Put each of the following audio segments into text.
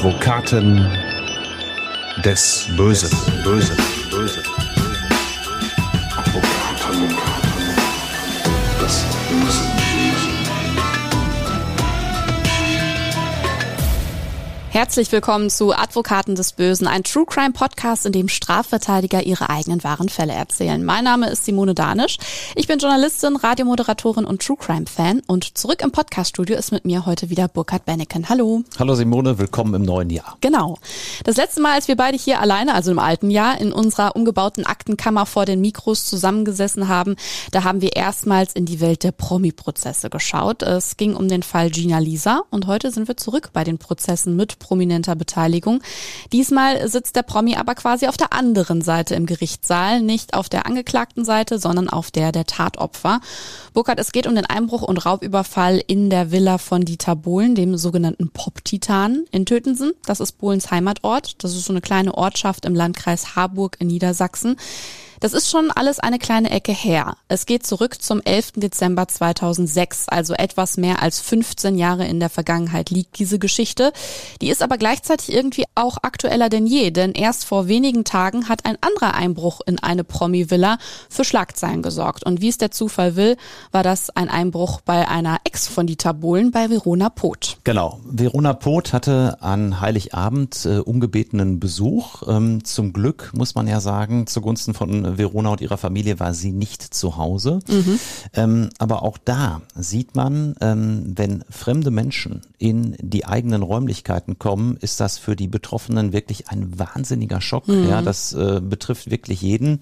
Advokaten des Bösen. Bösen. Bösen. Herzlich willkommen zu Advokaten des Bösen, ein True Crime Podcast, in dem Strafverteidiger ihre eigenen wahren Fälle erzählen. Mein Name ist Simone Danisch. Ich bin Journalistin, Radiomoderatorin und True Crime Fan und zurück im Podcaststudio ist mit mir heute wieder Burkhard Benneken. Hallo. Hallo Simone, willkommen im neuen Jahr. Genau. Das letzte Mal, als wir beide hier alleine, also im alten Jahr, in unserer umgebauten Aktenkammer vor den Mikros zusammengesessen haben, da haben wir erstmals in die Welt der Promi-Prozesse geschaut. Es ging um den Fall Gina Lisa und heute sind wir zurück bei den Prozessen mit prominenter Beteiligung. Diesmal sitzt der Promi aber quasi auf der anderen Seite im Gerichtssaal, nicht auf der angeklagten Seite, sondern auf der der Tatopfer. Burkhard, es geht um den Einbruch und Raubüberfall in der Villa von Dieter Bohlen, dem sogenannten Pop-Titan in Tötensen. Das ist Bohlens Heimatort. Das ist so eine kleine Ortschaft im Landkreis Harburg in Niedersachsen. Das ist schon alles eine kleine Ecke her. Es geht zurück zum 11. Dezember 2006, also etwas mehr als 15 Jahre in der Vergangenheit liegt diese Geschichte. Die ist aber gleichzeitig irgendwie auch aktueller denn je, denn erst vor wenigen Tagen hat ein anderer Einbruch in eine Promi-Villa für Schlagzeilen gesorgt. Und wie es der Zufall will, war das ein Einbruch bei einer Ex von Dieter Bohlen bei Verona Poth. Genau. Verona Poth hatte an Heiligabend äh, ungebetenen Besuch. Ähm, zum Glück, muss man ja sagen, zugunsten von Verona und ihrer Familie war sie nicht zu Hause. Mhm. Ähm, aber auch da sieht man, ähm, wenn fremde Menschen in die eigenen Räumlichkeiten kommen, ist das für die Betroffenen wirklich ein wahnsinniger Schock. Mhm. Ja, das äh, betrifft wirklich jeden.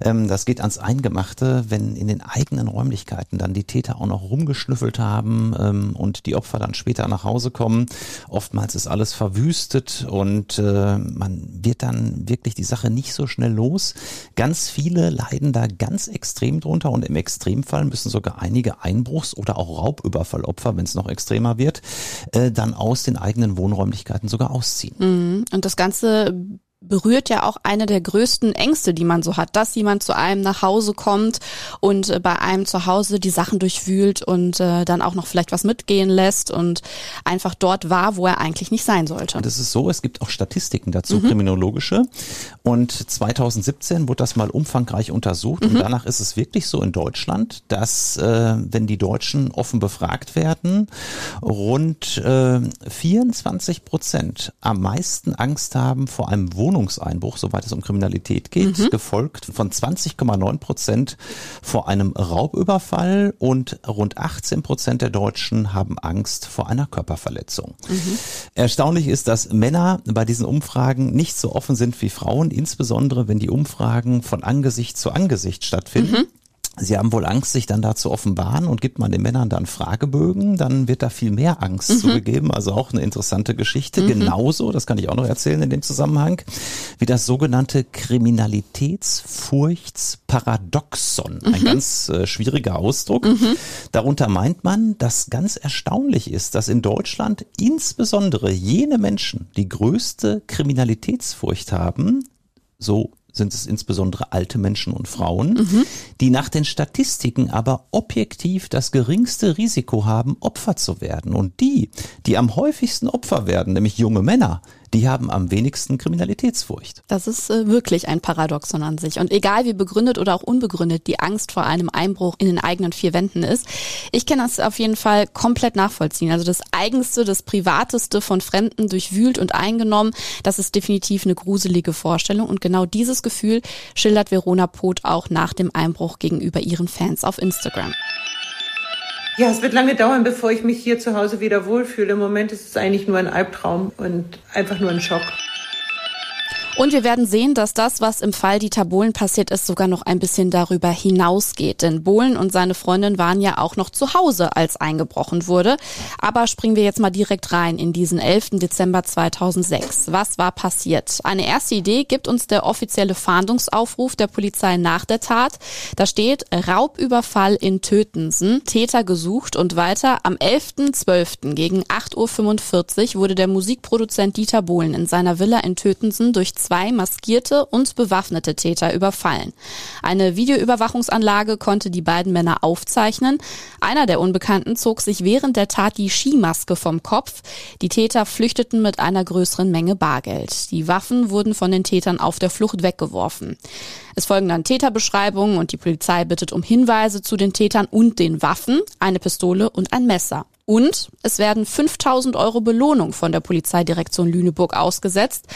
Ähm, das geht ans Eingemachte, wenn in den eigenen Räumlichkeiten dann die Täter auch noch rumgeschnüffelt haben ähm, und die Opfer dann später nach Hause kommen. Oftmals ist alles verwüstet und äh, man wird dann wirklich die Sache nicht so schnell los. Ganz viele leiden da ganz extrem drunter und im Extremfall müssen sogar einige Einbruchs- oder auch Raubüberfallopfer, wenn es noch extremer wird, äh, dann aus den eigenen Wohnräumlichkeiten sogar ausziehen. Mhm. Und das Ganze berührt ja auch eine der größten Ängste, die man so hat, dass jemand zu einem nach Hause kommt und äh, bei einem zu Hause die Sachen durchwühlt und äh, dann auch noch vielleicht was mitgehen lässt und einfach dort war, wo er eigentlich nicht sein sollte. Und es ist so, es gibt auch Statistiken dazu, mhm. kriminologische. Und 2017 wurde das mal umfangreich untersucht mhm. und danach ist es wirklich so in Deutschland, dass äh, wenn die Deutschen offen befragt werden, rund äh, 24 Prozent am meisten Angst haben vor einem Wohnung Wohnungseinbruch, soweit es um Kriminalität geht, mhm. gefolgt von 20,9 Prozent vor einem Raubüberfall und rund 18 Prozent der Deutschen haben Angst vor einer Körperverletzung. Mhm. Erstaunlich ist, dass Männer bei diesen Umfragen nicht so offen sind wie Frauen, insbesondere wenn die Umfragen von Angesicht zu Angesicht stattfinden. Mhm. Sie haben wohl Angst, sich dann da zu offenbaren und gibt man den Männern dann Fragebögen, dann wird da viel mehr Angst mhm. zugegeben. Also auch eine interessante Geschichte. Mhm. Genauso, das kann ich auch noch erzählen in dem Zusammenhang, wie das sogenannte Kriminalitätsfurchtsparadoxon. Mhm. Ein ganz äh, schwieriger Ausdruck. Mhm. Darunter meint man, dass ganz erstaunlich ist, dass in Deutschland insbesondere jene Menschen, die größte Kriminalitätsfurcht haben, so sind es insbesondere alte Menschen und Frauen, mhm. die nach den Statistiken aber objektiv das geringste Risiko haben, Opfer zu werden. Und die, die am häufigsten Opfer werden, nämlich junge Männer, die haben am wenigsten Kriminalitätsfurcht. Das ist äh, wirklich ein Paradoxon an sich. Und egal wie begründet oder auch unbegründet die Angst vor einem Einbruch in den eigenen vier Wänden ist, ich kann das auf jeden Fall komplett nachvollziehen. Also das Eigenste, das Privateste von Fremden durchwühlt und eingenommen, das ist definitiv eine gruselige Vorstellung. Und genau dieses Gefühl schildert Verona Poth auch nach dem Einbruch gegenüber ihren Fans auf Instagram. Ja, es wird lange dauern, bevor ich mich hier zu Hause wieder wohlfühle. Im Moment ist es eigentlich nur ein Albtraum und einfach nur ein Schock. Und wir werden sehen, dass das, was im Fall Dieter Bohlen passiert ist, sogar noch ein bisschen darüber hinausgeht. Denn Bohlen und seine Freundin waren ja auch noch zu Hause, als eingebrochen wurde. Aber springen wir jetzt mal direkt rein in diesen 11. Dezember 2006. Was war passiert? Eine erste Idee gibt uns der offizielle Fahndungsaufruf der Polizei nach der Tat. Da steht Raubüberfall in Tötensen, Täter gesucht und weiter. Am 11.12. gegen 8.45 Uhr wurde der Musikproduzent Dieter Bohlen in seiner Villa in Tötensen durch zwei maskierte und bewaffnete Täter überfallen. Eine Videoüberwachungsanlage konnte die beiden Männer aufzeichnen. Einer der Unbekannten zog sich während der Tat die Skimaske vom Kopf. Die Täter flüchteten mit einer größeren Menge Bargeld. Die Waffen wurden von den Tätern auf der Flucht weggeworfen. Es folgen dann Täterbeschreibungen und die Polizei bittet um Hinweise zu den Tätern und den Waffen, eine Pistole und ein Messer. Und es werden 5000 Euro Belohnung von der Polizeidirektion Lüneburg ausgesetzt.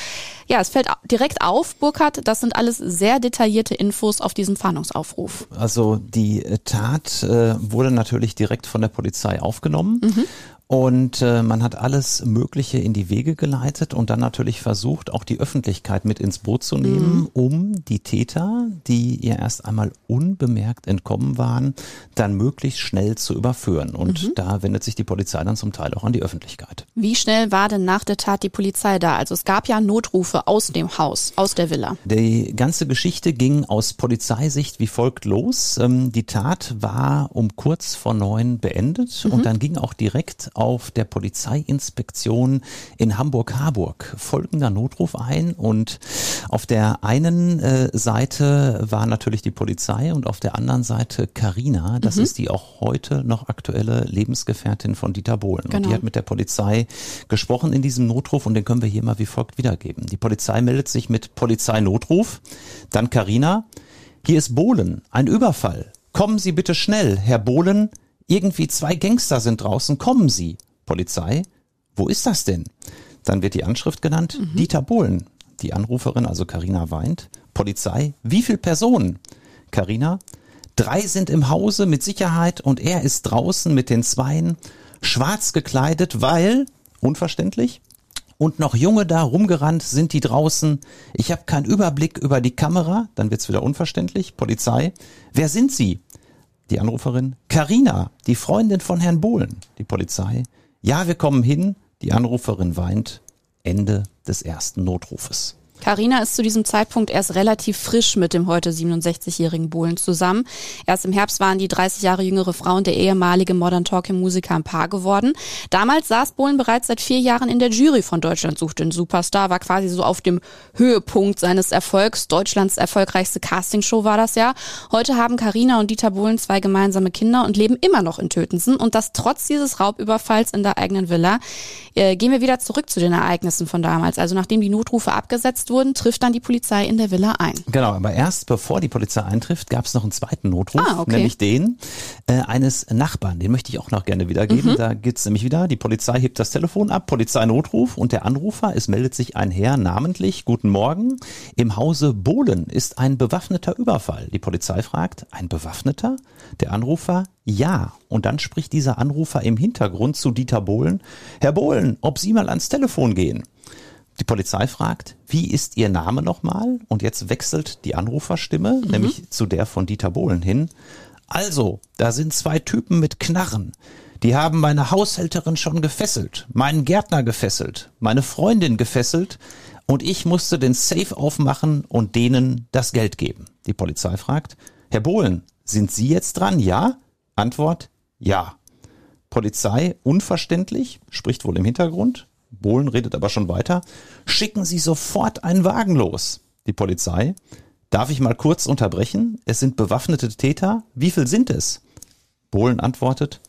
Ja, es fällt direkt auf, Burkhard, das sind alles sehr detaillierte Infos auf diesem Fahndungsaufruf. Also die Tat äh, wurde natürlich direkt von der Polizei aufgenommen. Mhm. Und äh, man hat alles Mögliche in die Wege geleitet und dann natürlich versucht, auch die Öffentlichkeit mit ins Boot zu nehmen, mhm. um die Täter, die ihr erst einmal unbemerkt entkommen waren, dann möglichst schnell zu überführen. Und mhm. da wendet sich die Polizei dann zum Teil auch an die Öffentlichkeit. Wie schnell war denn nach der Tat die Polizei da? Also es gab ja Notrufe aus dem Haus, aus der Villa. Die ganze Geschichte ging aus Polizeisicht wie folgt los. Ähm, die Tat war um kurz vor neun beendet mhm. und dann ging auch direkt auf der Polizeiinspektion in Hamburg-Harburg folgender Notruf ein und auf der einen äh, Seite war natürlich die Polizei und auf der anderen Seite Carina. Das mhm. ist die auch heute noch aktuelle Lebensgefährtin von Dieter Bohlen. Genau. Und die genau. hat mit der Polizei gesprochen in diesem Notruf und den können wir hier mal wie folgt wiedergeben. Die Polizei meldet sich mit Polizeinotruf, dann Carina. Hier ist Bohlen, ein Überfall. Kommen Sie bitte schnell, Herr Bohlen, irgendwie zwei Gangster sind draußen, kommen Sie. Polizei, wo ist das denn? Dann wird die Anschrift genannt, mhm. Dieter Bohlen. Die Anruferin, also Karina weint. Polizei, wie viele Personen? Karina, drei sind im Hause mit Sicherheit und er ist draußen mit den Zweien, schwarz gekleidet, weil, unverständlich, und noch Junge da rumgerannt sind die draußen. Ich habe keinen Überblick über die Kamera, dann wird's wieder unverständlich. Polizei, wer sind Sie? Die Anruferin, Karina, die Freundin von Herrn Bohlen. Die Polizei, ja, wir kommen hin. Die Anruferin weint. Ende des ersten Notrufes. Carina ist zu diesem Zeitpunkt erst relativ frisch mit dem heute 67-jährigen Bohlen zusammen. Erst im Herbst waren die 30 Jahre jüngere Frau und der ehemalige Modern Talking Musiker ein Paar geworden. Damals saß Bohlen bereits seit vier Jahren in der Jury von Deutschland sucht den Superstar, war quasi so auf dem Höhepunkt seines Erfolgs. Deutschlands erfolgreichste Castingshow war das ja. Heute haben Carina und Dieter Bohlen zwei gemeinsame Kinder und leben immer noch in Tötensen und das trotz dieses Raubüberfalls in der eigenen Villa. Äh, gehen wir wieder zurück zu den Ereignissen von damals. Also nachdem die Notrufe abgesetzt wurden, trifft dann die Polizei in der Villa ein. Genau, aber erst bevor die Polizei eintrifft, gab es noch einen zweiten Notruf, ah, okay. nämlich den äh, eines Nachbarn. Den möchte ich auch noch gerne wiedergeben. Mhm. Da geht's nämlich wieder, die Polizei hebt das Telefon ab, Polizeinotruf und der Anrufer, es meldet sich ein Herr namentlich, guten Morgen, im Hause Bohlen ist ein bewaffneter Überfall. Die Polizei fragt, ein bewaffneter? Der Anrufer, ja. Und dann spricht dieser Anrufer im Hintergrund zu Dieter Bohlen, Herr Bohlen, ob Sie mal ans Telefon gehen. Die Polizei fragt, wie ist Ihr Name nochmal? Und jetzt wechselt die Anruferstimme, mhm. nämlich zu der von Dieter Bohlen hin. Also, da sind zwei Typen mit Knarren. Die haben meine Haushälterin schon gefesselt, meinen Gärtner gefesselt, meine Freundin gefesselt und ich musste den Safe aufmachen und denen das Geld geben. Die Polizei fragt, Herr Bohlen, sind Sie jetzt dran? Ja? Antwort, ja. Polizei, unverständlich, spricht wohl im Hintergrund. Bohlen redet aber schon weiter. Schicken Sie sofort einen Wagen los. Die Polizei. Darf ich mal kurz unterbrechen? Es sind bewaffnete Täter. Wie viel sind es? Bohlen antwortet.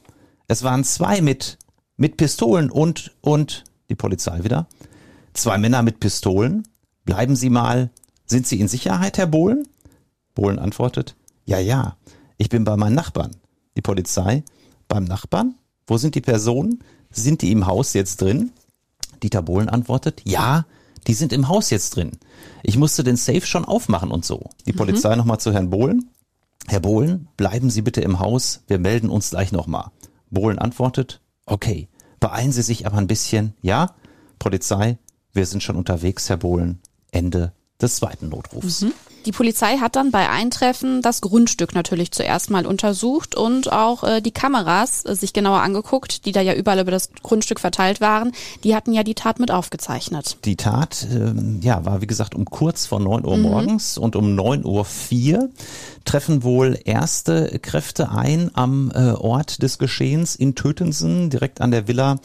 Es waren zwei mit, mit Pistolen und, und, die Polizei wieder. Zwei Männer mit Pistolen. Bleiben Sie mal. Sind Sie in Sicherheit, Herr Bohlen? Bohlen antwortet. Ja, ja. Ich bin bei meinen Nachbarn. Die Polizei. Beim Nachbarn? Wo sind die Personen? Sind die im Haus jetzt drin? Dieter Bohlen antwortet, ja, die sind im Haus jetzt drin. Ich musste den Safe schon aufmachen und so. Die mhm. Polizei nochmal zu Herrn Bohlen. Herr Bohlen, bleiben Sie bitte im Haus, wir melden uns gleich nochmal. Bohlen antwortet, okay, beeilen Sie sich aber ein bisschen, ja? Polizei, wir sind schon unterwegs, Herr Bohlen. Ende des zweiten Notrufs. Mhm. Die Polizei hat dann bei Eintreffen das Grundstück natürlich zuerst mal untersucht und auch äh, die Kameras äh, sich genauer angeguckt, die da ja überall über das Grundstück verteilt waren. Die hatten ja die Tat mit aufgezeichnet. Die Tat, äh, ja, war wie gesagt um kurz vor neun Uhr mhm. morgens und um neun Uhr vier treffen wohl erste Kräfte ein am äh, Ort des Geschehens in Tötensen, direkt an der Villa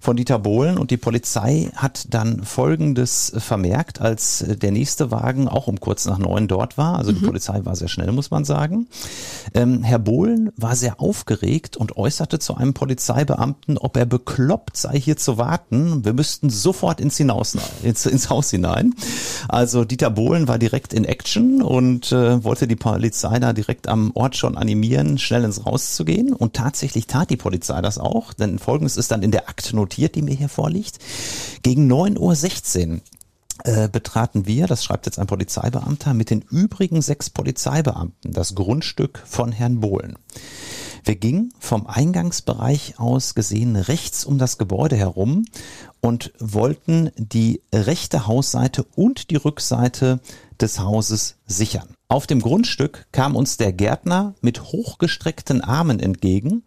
von Dieter Bohlen. Und die Polizei hat dann Folgendes vermerkt, als der nächste Wagen auch um kurz nach neun dort war. Also mhm. die Polizei war sehr schnell, muss man sagen. Ähm, Herr Bohlen war sehr aufgeregt und äußerte zu einem Polizeibeamten, ob er bekloppt sei, hier zu warten. Wir müssten sofort ins, hinaus, ins, ins Haus hinein. Also Dieter Bohlen war direkt in Action und äh, wollte die Polizei da direkt am Ort schon animieren, schnell ins Haus zu gehen. Und tatsächlich tat die Polizei das auch, denn folgendes ist dann in der Akte notiert, die mir hier vorliegt. Gegen 9.16 Uhr äh, betraten wir, das schreibt jetzt ein Polizeibeamter, mit den übrigen sechs Polizeibeamten das Grundstück von Herrn Bohlen. Wir gingen vom Eingangsbereich aus gesehen rechts um das Gebäude herum und wollten die rechte Hausseite und die Rückseite des Hauses sichern. Auf dem Grundstück kam uns der Gärtner mit hochgestreckten Armen entgegen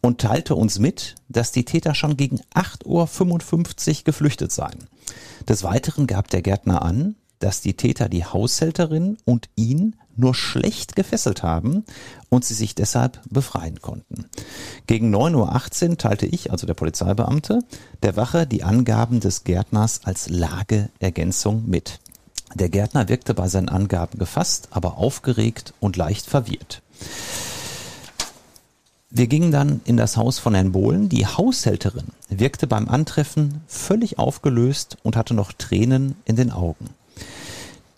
und teilte uns mit, dass die Täter schon gegen 8.55 Uhr geflüchtet seien. Des Weiteren gab der Gärtner an, dass die Täter die Haushälterin und ihn nur schlecht gefesselt haben und sie sich deshalb befreien konnten. Gegen 9.18 Uhr teilte ich, also der Polizeibeamte, der Wache die Angaben des Gärtners als Lageergänzung mit. Der Gärtner wirkte bei seinen Angaben gefasst, aber aufgeregt und leicht verwirrt. Wir gingen dann in das Haus von Herrn Bohlen. Die Haushälterin wirkte beim Antreffen völlig aufgelöst und hatte noch Tränen in den Augen.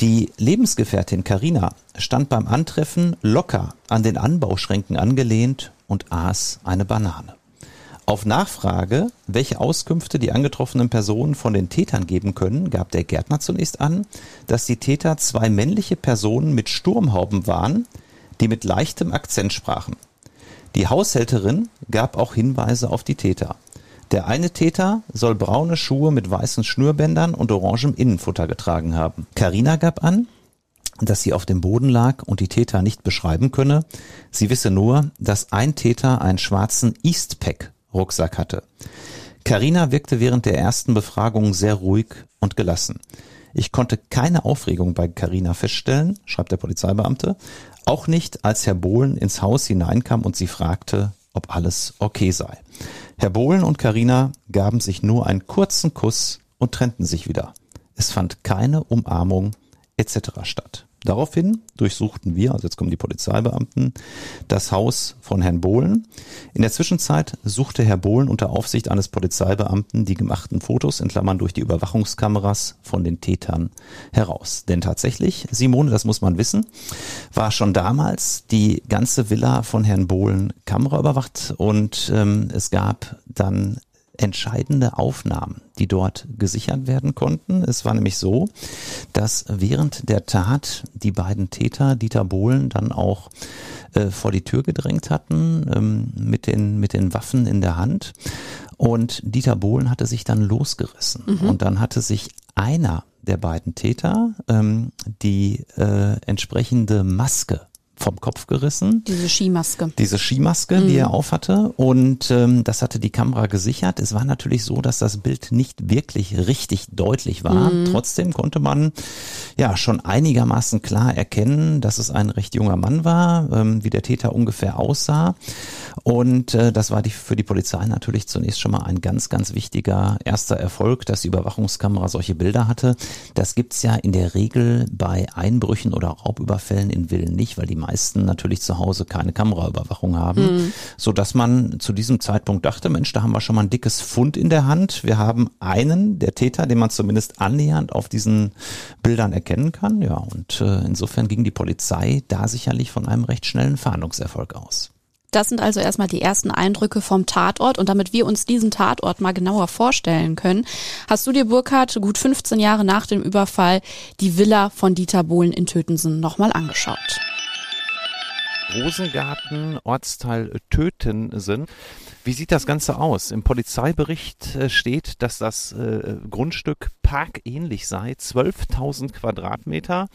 Die Lebensgefährtin Karina stand beim Antreffen locker an den Anbauschränken angelehnt und aß eine Banane. Auf Nachfrage, welche Auskünfte die angetroffenen Personen von den Tätern geben können, gab der Gärtner zunächst an, dass die Täter zwei männliche Personen mit Sturmhauben waren, die mit leichtem Akzent sprachen. Die Haushälterin gab auch Hinweise auf die Täter. Der eine Täter soll braune Schuhe mit weißen Schnürbändern und orangem Innenfutter getragen haben. Karina gab an, dass sie auf dem Boden lag und die Täter nicht beschreiben könne. Sie wisse nur, dass ein Täter einen schwarzen Eastpack Rucksack hatte. Karina wirkte während der ersten Befragung sehr ruhig und gelassen. Ich konnte keine Aufregung bei Karina feststellen, schreibt der Polizeibeamte, auch nicht, als Herr Bohlen ins Haus hineinkam und sie fragte, ob alles okay sei. Herr Bohlen und Karina gaben sich nur einen kurzen Kuss und trennten sich wieder. Es fand keine Umarmung etc. statt. Daraufhin durchsuchten wir, also jetzt kommen die Polizeibeamten, das Haus von Herrn Bohlen. In der Zwischenzeit suchte Herr Bohlen unter Aufsicht eines Polizeibeamten die gemachten Fotos in Klammern durch die Überwachungskameras von den Tätern heraus. Denn tatsächlich, Simone, das muss man wissen, war schon damals die ganze Villa von Herrn Bohlen kameraüberwacht und ähm, es gab dann entscheidende Aufnahmen, die dort gesichert werden konnten. Es war nämlich so, dass während der Tat die beiden Täter Dieter Bohlen dann auch äh, vor die Tür gedrängt hatten ähm, mit den mit den Waffen in der Hand und Dieter Bohlen hatte sich dann losgerissen mhm. und dann hatte sich einer der beiden Täter ähm, die äh, entsprechende Maske vom Kopf gerissen. Diese Skimaske. Diese Skimaske, mhm. die er aufhatte. Und ähm, das hatte die Kamera gesichert. Es war natürlich so, dass das Bild nicht wirklich richtig deutlich war. Mhm. Trotzdem konnte man ja schon einigermaßen klar erkennen, dass es ein recht junger Mann war, ähm, wie der Täter ungefähr aussah. Und äh, das war die, für die Polizei natürlich zunächst schon mal ein ganz, ganz wichtiger erster Erfolg, dass die Überwachungskamera solche Bilder hatte. Das gibt's ja in der Regel bei Einbrüchen oder Raubüberfällen in Villen nicht, weil die meisten natürlich zu Hause keine Kameraüberwachung haben, mhm. so dass man zu diesem Zeitpunkt dachte, Mensch, da haben wir schon mal ein dickes Fund in der Hand. Wir haben einen der Täter, den man zumindest annähernd auf diesen Bildern erkennen kann. Ja, und äh, insofern ging die Polizei da sicherlich von einem recht schnellen Fahndungserfolg aus. Das sind also erstmal die ersten Eindrücke vom Tatort. Und damit wir uns diesen Tatort mal genauer vorstellen können, hast du dir, Burkhard, gut 15 Jahre nach dem Überfall die Villa von Dieter Bohlen in Tötensen nochmal angeschaut. Rosengarten, Ortsteil Tötensen. Wie sieht das Ganze aus? Im Polizeibericht äh, steht, dass das äh, Grundstück parkähnlich sei, 12.000 Quadratmeter.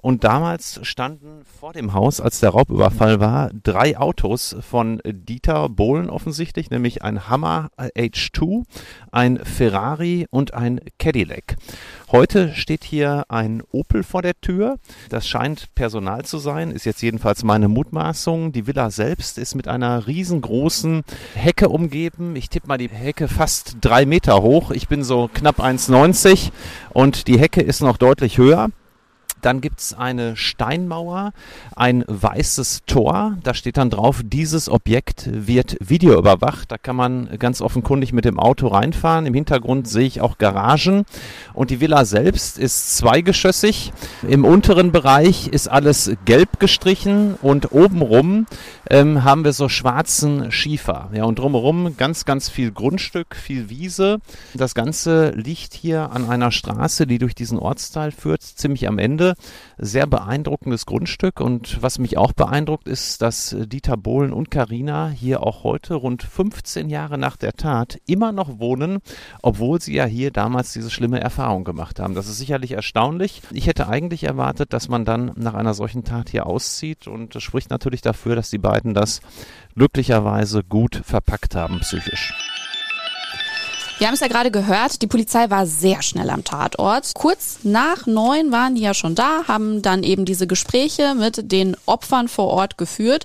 Und damals standen vor dem Haus, als der Raubüberfall war, drei Autos von Dieter Bohlen offensichtlich, nämlich ein Hammer H2, ein Ferrari und ein Cadillac. Heute steht hier ein Opel vor der Tür. Das scheint Personal zu sein, ist jetzt jedenfalls meine Mutmaßung. Die Villa selbst ist mit einer riesengroßen Hecke umgeben. Ich tippe mal die Hecke fast drei Meter hoch. Ich bin so knapp 1,90 und die Hecke ist noch deutlich höher. Dann gibt's eine Steinmauer, ein weißes Tor. Da steht dann drauf, dieses Objekt wird videoüberwacht. Da kann man ganz offenkundig mit dem Auto reinfahren. Im Hintergrund sehe ich auch Garagen. Und die Villa selbst ist zweigeschossig. Im unteren Bereich ist alles gelb gestrichen und obenrum ähm, haben wir so schwarzen Schiefer. Ja, und drumherum ganz, ganz viel Grundstück, viel Wiese. Das Ganze liegt hier an einer Straße, die durch diesen Ortsteil führt, ziemlich am Ende sehr beeindruckendes Grundstück und was mich auch beeindruckt ist, dass Dieter Bohlen und Karina hier auch heute rund 15 Jahre nach der Tat immer noch wohnen, obwohl sie ja hier damals diese schlimme Erfahrung gemacht haben. Das ist sicherlich erstaunlich. Ich hätte eigentlich erwartet, dass man dann nach einer solchen Tat hier auszieht und das spricht natürlich dafür, dass die beiden das glücklicherweise gut verpackt haben psychisch. Wir haben es ja gerade gehört, die Polizei war sehr schnell am Tatort. Kurz nach neun waren die ja schon da, haben dann eben diese Gespräche mit den Opfern vor Ort geführt.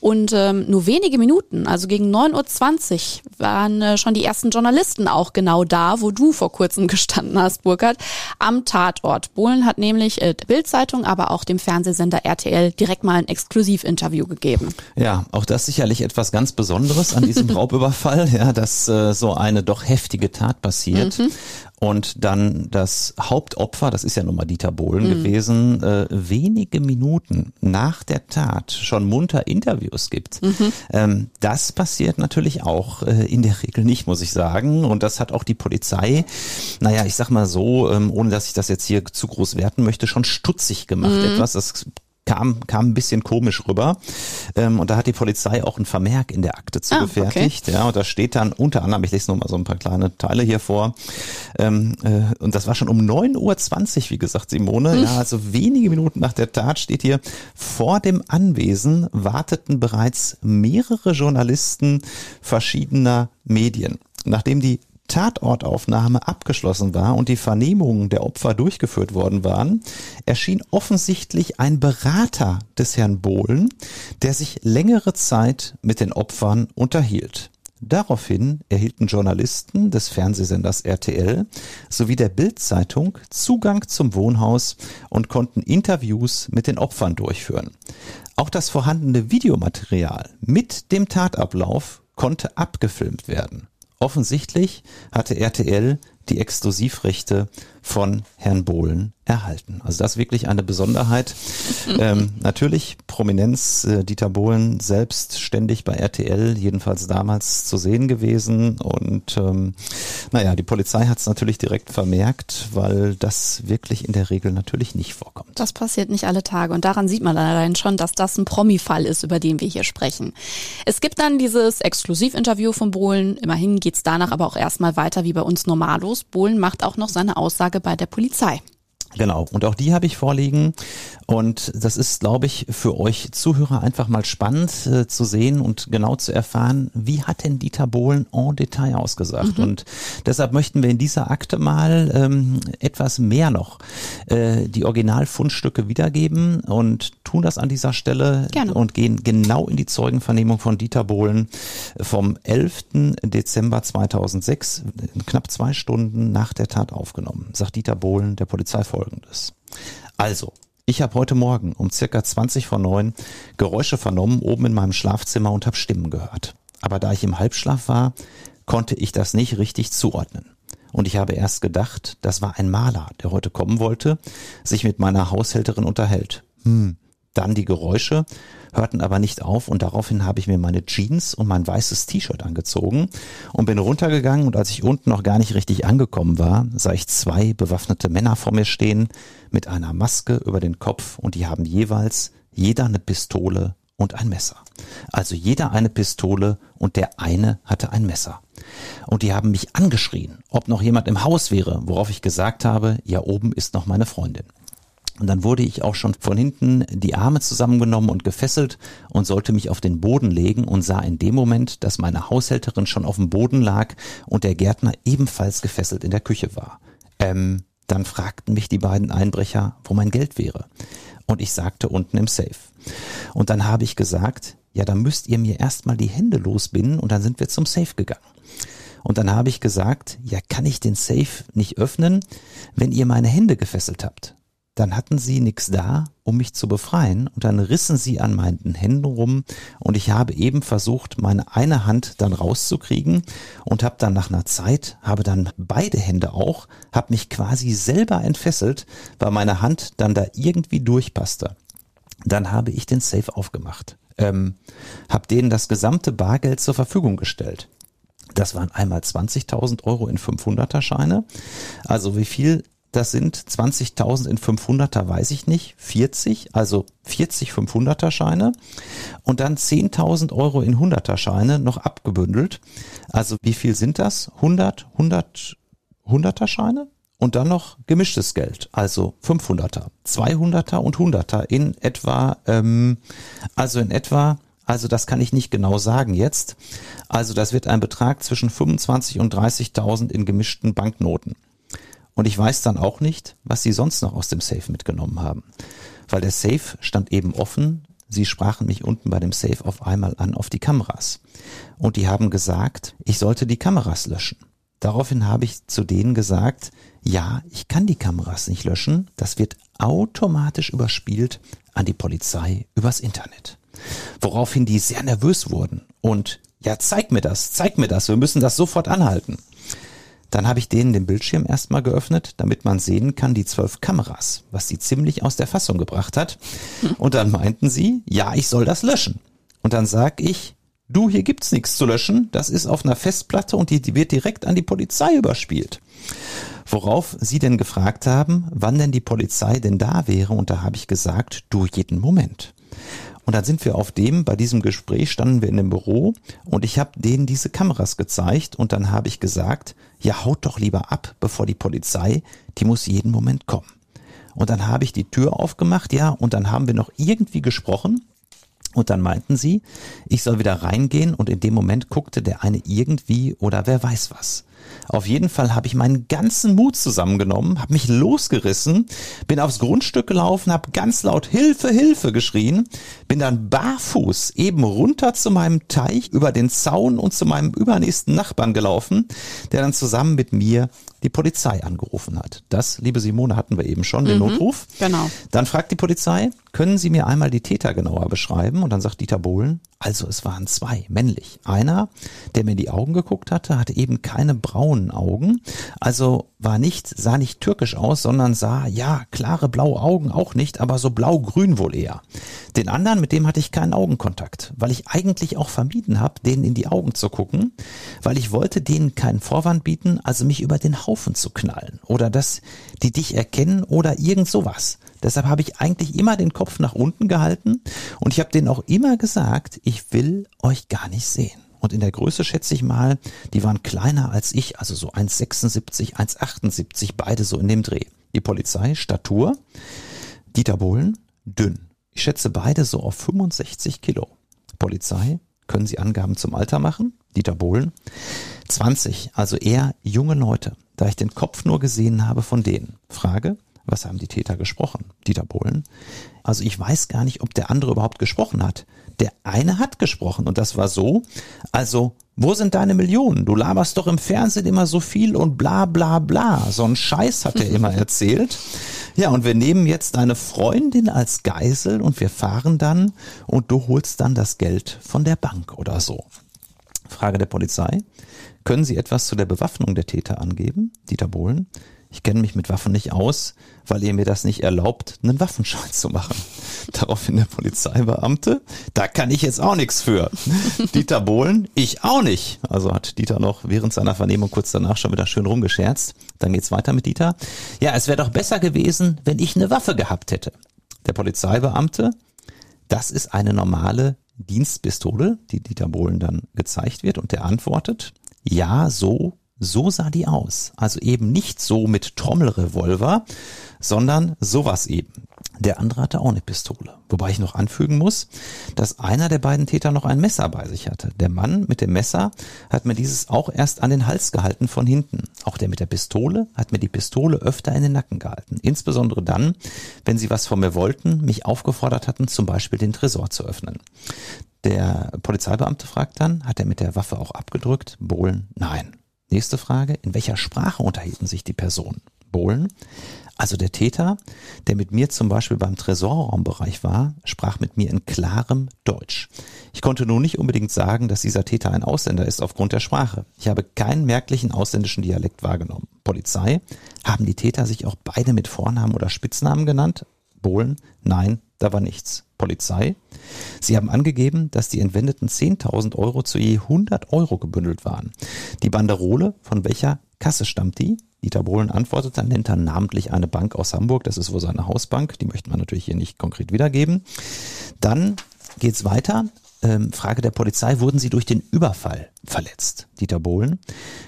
Und ähm, nur wenige Minuten, also gegen 9.20 Uhr, waren äh, schon die ersten Journalisten auch genau da, wo du vor kurzem gestanden hast, Burkhard, am Tatort. Bohlen hat nämlich äh, der Bildzeitung, aber auch dem Fernsehsender RTL direkt mal ein Exklusivinterview gegeben. Ja, auch das sicherlich etwas ganz Besonderes an diesem Raubüberfall, ja, dass äh, so eine doch heftige heftige Tat passiert. Mhm. Und dann das Hauptopfer, das ist ja nun mal Dieter Bohlen mhm. gewesen, äh, wenige Minuten nach der Tat schon munter Interviews gibt. Mhm. Ähm, das passiert natürlich auch äh, in der Regel nicht, muss ich sagen. Und das hat auch die Polizei, naja, ich sag mal so, ähm, ohne dass ich das jetzt hier zu groß werten möchte, schon stutzig gemacht. Mhm. Etwas, das kam, kam ein bisschen komisch rüber. Ähm, und da hat die Polizei auch einen Vermerk in der Akte zugefertigt. Ah, okay. Ja, und da steht dann unter anderem, ich lese nur mal so ein paar kleine Teile hier vor. Ähm, äh, und das war schon um 9.20 Uhr, wie gesagt, Simone. Hm. Ja, also wenige Minuten nach der Tat steht hier, vor dem Anwesen warteten bereits mehrere Journalisten verschiedener Medien. Nachdem die Tatortaufnahme abgeschlossen war und die Vernehmungen der Opfer durchgeführt worden waren, erschien offensichtlich ein Berater des Herrn Bohlen, der sich längere Zeit mit den Opfern unterhielt. Daraufhin erhielten Journalisten des Fernsehsenders RTL sowie der Bildzeitung Zugang zum Wohnhaus und konnten Interviews mit den Opfern durchführen. Auch das vorhandene Videomaterial mit dem Tatablauf konnte abgefilmt werden. Offensichtlich hatte RTL die Exklusivrechte von Herrn Bohlen erhalten. Also das ist wirklich eine Besonderheit. ähm, natürlich Prominenz, äh, Dieter Bohlen selbst ständig bei RTL, jedenfalls damals zu sehen gewesen. Und ähm, naja, die Polizei hat es natürlich direkt vermerkt, weil das wirklich in der Regel natürlich nicht vorkommt. Das passiert nicht alle Tage und daran sieht man allein schon, dass das ein Promi-Fall ist, über den wir hier sprechen. Es gibt dann dieses Exklusivinterview von Bohlen. Immerhin geht's danach aber auch erstmal weiter wie bei uns normallos. Bohlen macht auch noch seine Aussage bei der Polizei. Genau, und auch die habe ich vorliegen. Und das ist, glaube ich, für euch Zuhörer einfach mal spannend äh, zu sehen und genau zu erfahren, wie hat denn Dieter Bohlen en Detail ausgesagt. Mhm. Und deshalb möchten wir in dieser Akte mal ähm, etwas mehr noch äh, die Originalfundstücke wiedergeben und tun das an dieser Stelle Gerne. und gehen genau in die Zeugenvernehmung von Dieter Bohlen vom 11. Dezember 2006, knapp zwei Stunden nach der Tat aufgenommen, sagt Dieter Bohlen der Polizei folgendes. Also, ich habe heute Morgen um circa 20 vor 9 Geräusche vernommen oben in meinem Schlafzimmer und habe Stimmen gehört. Aber da ich im Halbschlaf war, konnte ich das nicht richtig zuordnen. Und ich habe erst gedacht, das war ein Maler, der heute kommen wollte, sich mit meiner Haushälterin unterhält. Hm. Dann die Geräusche hörten aber nicht auf und daraufhin habe ich mir meine Jeans und mein weißes T-Shirt angezogen und bin runtergegangen und als ich unten noch gar nicht richtig angekommen war, sah ich zwei bewaffnete Männer vor mir stehen mit einer Maske über den Kopf und die haben jeweils jeder eine Pistole und ein Messer. Also jeder eine Pistole und der eine hatte ein Messer. Und die haben mich angeschrien, ob noch jemand im Haus wäre, worauf ich gesagt habe, ja oben ist noch meine Freundin. Und dann wurde ich auch schon von hinten die Arme zusammengenommen und gefesselt und sollte mich auf den Boden legen und sah in dem Moment, dass meine Haushälterin schon auf dem Boden lag und der Gärtner ebenfalls gefesselt in der Küche war. Ähm, dann fragten mich die beiden Einbrecher, wo mein Geld wäre. Und ich sagte unten im Safe. Und dann habe ich gesagt, ja, dann müsst ihr mir erstmal die Hände losbinden und dann sind wir zum Safe gegangen. Und dann habe ich gesagt, ja, kann ich den Safe nicht öffnen, wenn ihr meine Hände gefesselt habt? Dann hatten sie nichts da, um mich zu befreien, und dann rissen sie an meinen Händen rum, und ich habe eben versucht, meine eine Hand dann rauszukriegen und habe dann nach einer Zeit, habe dann beide Hände auch, habe mich quasi selber entfesselt, weil meine Hand dann da irgendwie durchpasste. Dann habe ich den Safe aufgemacht, ähm, habe denen das gesamte Bargeld zur Verfügung gestellt. Das waren einmal 20.000 Euro in 500er Scheine. Also wie viel das sind 20.000 in 500er, weiß ich nicht, 40, also 40 500er Scheine und dann 10.000 Euro in 100er Scheine noch abgebündelt. Also wie viel sind das? 100, 100, 100er Scheine? Und dann noch gemischtes Geld, also 500er, 200er und 100er in etwa, ähm, also in etwa also das kann ich nicht genau sagen jetzt. Also das wird ein Betrag zwischen 25 und 30.000 in gemischten Banknoten. Und ich weiß dann auch nicht, was sie sonst noch aus dem Safe mitgenommen haben. Weil der Safe stand eben offen. Sie sprachen mich unten bei dem Safe auf einmal an auf die Kameras. Und die haben gesagt, ich sollte die Kameras löschen. Daraufhin habe ich zu denen gesagt, ja, ich kann die Kameras nicht löschen. Das wird automatisch überspielt an die Polizei übers Internet. Woraufhin die sehr nervös wurden und ja, zeig mir das, zeig mir das, wir müssen das sofort anhalten. Dann habe ich denen den Bildschirm erstmal geöffnet, damit man sehen kann, die zwölf Kameras, was sie ziemlich aus der Fassung gebracht hat. Und dann meinten sie, ja, ich soll das löschen. Und dann sag ich, du, hier gibt's nichts zu löschen, das ist auf einer Festplatte und die, die wird direkt an die Polizei überspielt. Worauf sie denn gefragt haben, wann denn die Polizei denn da wäre, und da habe ich gesagt, du jeden Moment. Und dann sind wir auf dem, bei diesem Gespräch standen wir in dem Büro und ich habe denen diese Kameras gezeigt und dann habe ich gesagt, ja, haut doch lieber ab, bevor die Polizei, die muss jeden Moment kommen. Und dann habe ich die Tür aufgemacht, ja, und dann haben wir noch irgendwie gesprochen. Und dann meinten sie, ich soll wieder reingehen und in dem Moment guckte der eine irgendwie oder wer weiß was. Auf jeden Fall habe ich meinen ganzen Mut zusammengenommen, habe mich losgerissen, bin aufs Grundstück gelaufen, habe ganz laut Hilfe, Hilfe geschrien, bin dann barfuß eben runter zu meinem Teich, über den Zaun und zu meinem übernächsten Nachbarn gelaufen, der dann zusammen mit mir die Polizei angerufen hat. Das, liebe Simone, hatten wir eben schon, den mhm, Notruf. Genau. Dann fragt die Polizei, können Sie mir einmal die Täter genauer beschreiben? Und dann sagt Dieter Bohlen, also es waren zwei, männlich. Einer, der mir in die Augen geguckt hatte, hatte eben keine braunen Augen, also war nicht, sah nicht türkisch aus, sondern sah, ja, klare blaue Augen auch nicht, aber so blau-grün wohl eher. Den anderen, mit dem hatte ich keinen Augenkontakt, weil ich eigentlich auch vermieden habe, denen in die Augen zu gucken, weil ich wollte denen keinen Vorwand bieten, also mich über den Haufen zu knallen oder dass die dich erkennen oder irgend sowas. Deshalb habe ich eigentlich immer den Kopf nach unten gehalten und ich habe denen auch immer gesagt, ich will euch gar nicht sehen. Und in der Größe schätze ich mal, die waren kleiner als ich, also so 1,76, 1,78, beide so in dem Dreh. Die Polizei, Statur, Dieter Bohlen, dünn. Ich schätze beide so auf 65 Kilo. Polizei, können Sie Angaben zum Alter machen? Dieter Bohlen, 20, also eher junge Leute, da ich den Kopf nur gesehen habe von denen. Frage, was haben die Täter gesprochen? Dieter Bohlen. Also ich weiß gar nicht, ob der andere überhaupt gesprochen hat. Der eine hat gesprochen und das war so, also wo sind deine Millionen? Du laberst doch im Fernsehen immer so viel und bla bla bla. So ein Scheiß hat er immer erzählt. Ja, und wir nehmen jetzt deine Freundin als Geisel und wir fahren dann und du holst dann das Geld von der Bank oder so. Frage der Polizei. Können Sie etwas zu der Bewaffnung der Täter angeben? Dieter Bohlen ich kenne mich mit Waffen nicht aus, weil ihr mir das nicht erlaubt, einen Waffenschein zu machen. Daraufhin der Polizeibeamte, da kann ich jetzt auch nichts für. Dieter Bohlen, ich auch nicht. Also hat Dieter noch während seiner Vernehmung kurz danach schon wieder schön rumgescherzt. Dann geht's weiter mit Dieter. Ja, es wäre doch besser gewesen, wenn ich eine Waffe gehabt hätte. Der Polizeibeamte, das ist eine normale Dienstpistole, die Dieter Bohlen dann gezeigt wird und der antwortet, ja, so, so sah die aus. Also eben nicht so mit Trommelrevolver, sondern sowas eben. Der andere hatte auch eine Pistole. Wobei ich noch anfügen muss, dass einer der beiden Täter noch ein Messer bei sich hatte. Der Mann mit dem Messer hat mir dieses auch erst an den Hals gehalten von hinten. Auch der mit der Pistole hat mir die Pistole öfter in den Nacken gehalten. Insbesondere dann, wenn sie was von mir wollten, mich aufgefordert hatten, zum Beispiel den Tresor zu öffnen. Der Polizeibeamte fragt dann, hat er mit der Waffe auch abgedrückt? Bohlen, nein. Nächste Frage, in welcher Sprache unterhielten sich die Personen? Bohlen. Also der Täter, der mit mir zum Beispiel beim Tresorraumbereich war, sprach mit mir in klarem Deutsch. Ich konnte nun nicht unbedingt sagen, dass dieser Täter ein Ausländer ist aufgrund der Sprache. Ich habe keinen merklichen ausländischen Dialekt wahrgenommen. Polizei, haben die Täter sich auch beide mit Vornamen oder Spitznamen genannt? Bohlen, nein, da war nichts. Polizei, Sie haben angegeben, dass die entwendeten 10.000 Euro zu je 100 Euro gebündelt waren. Die Banderole, von welcher Kasse stammt die? Dieter Bohlen antwortete, nennt er namentlich eine Bank aus Hamburg, das ist wohl seine Hausbank, die möchten wir natürlich hier nicht konkret wiedergeben. Dann geht's weiter. Ähm, Frage der Polizei, wurden Sie durch den Überfall verletzt? Dieter Bohlen.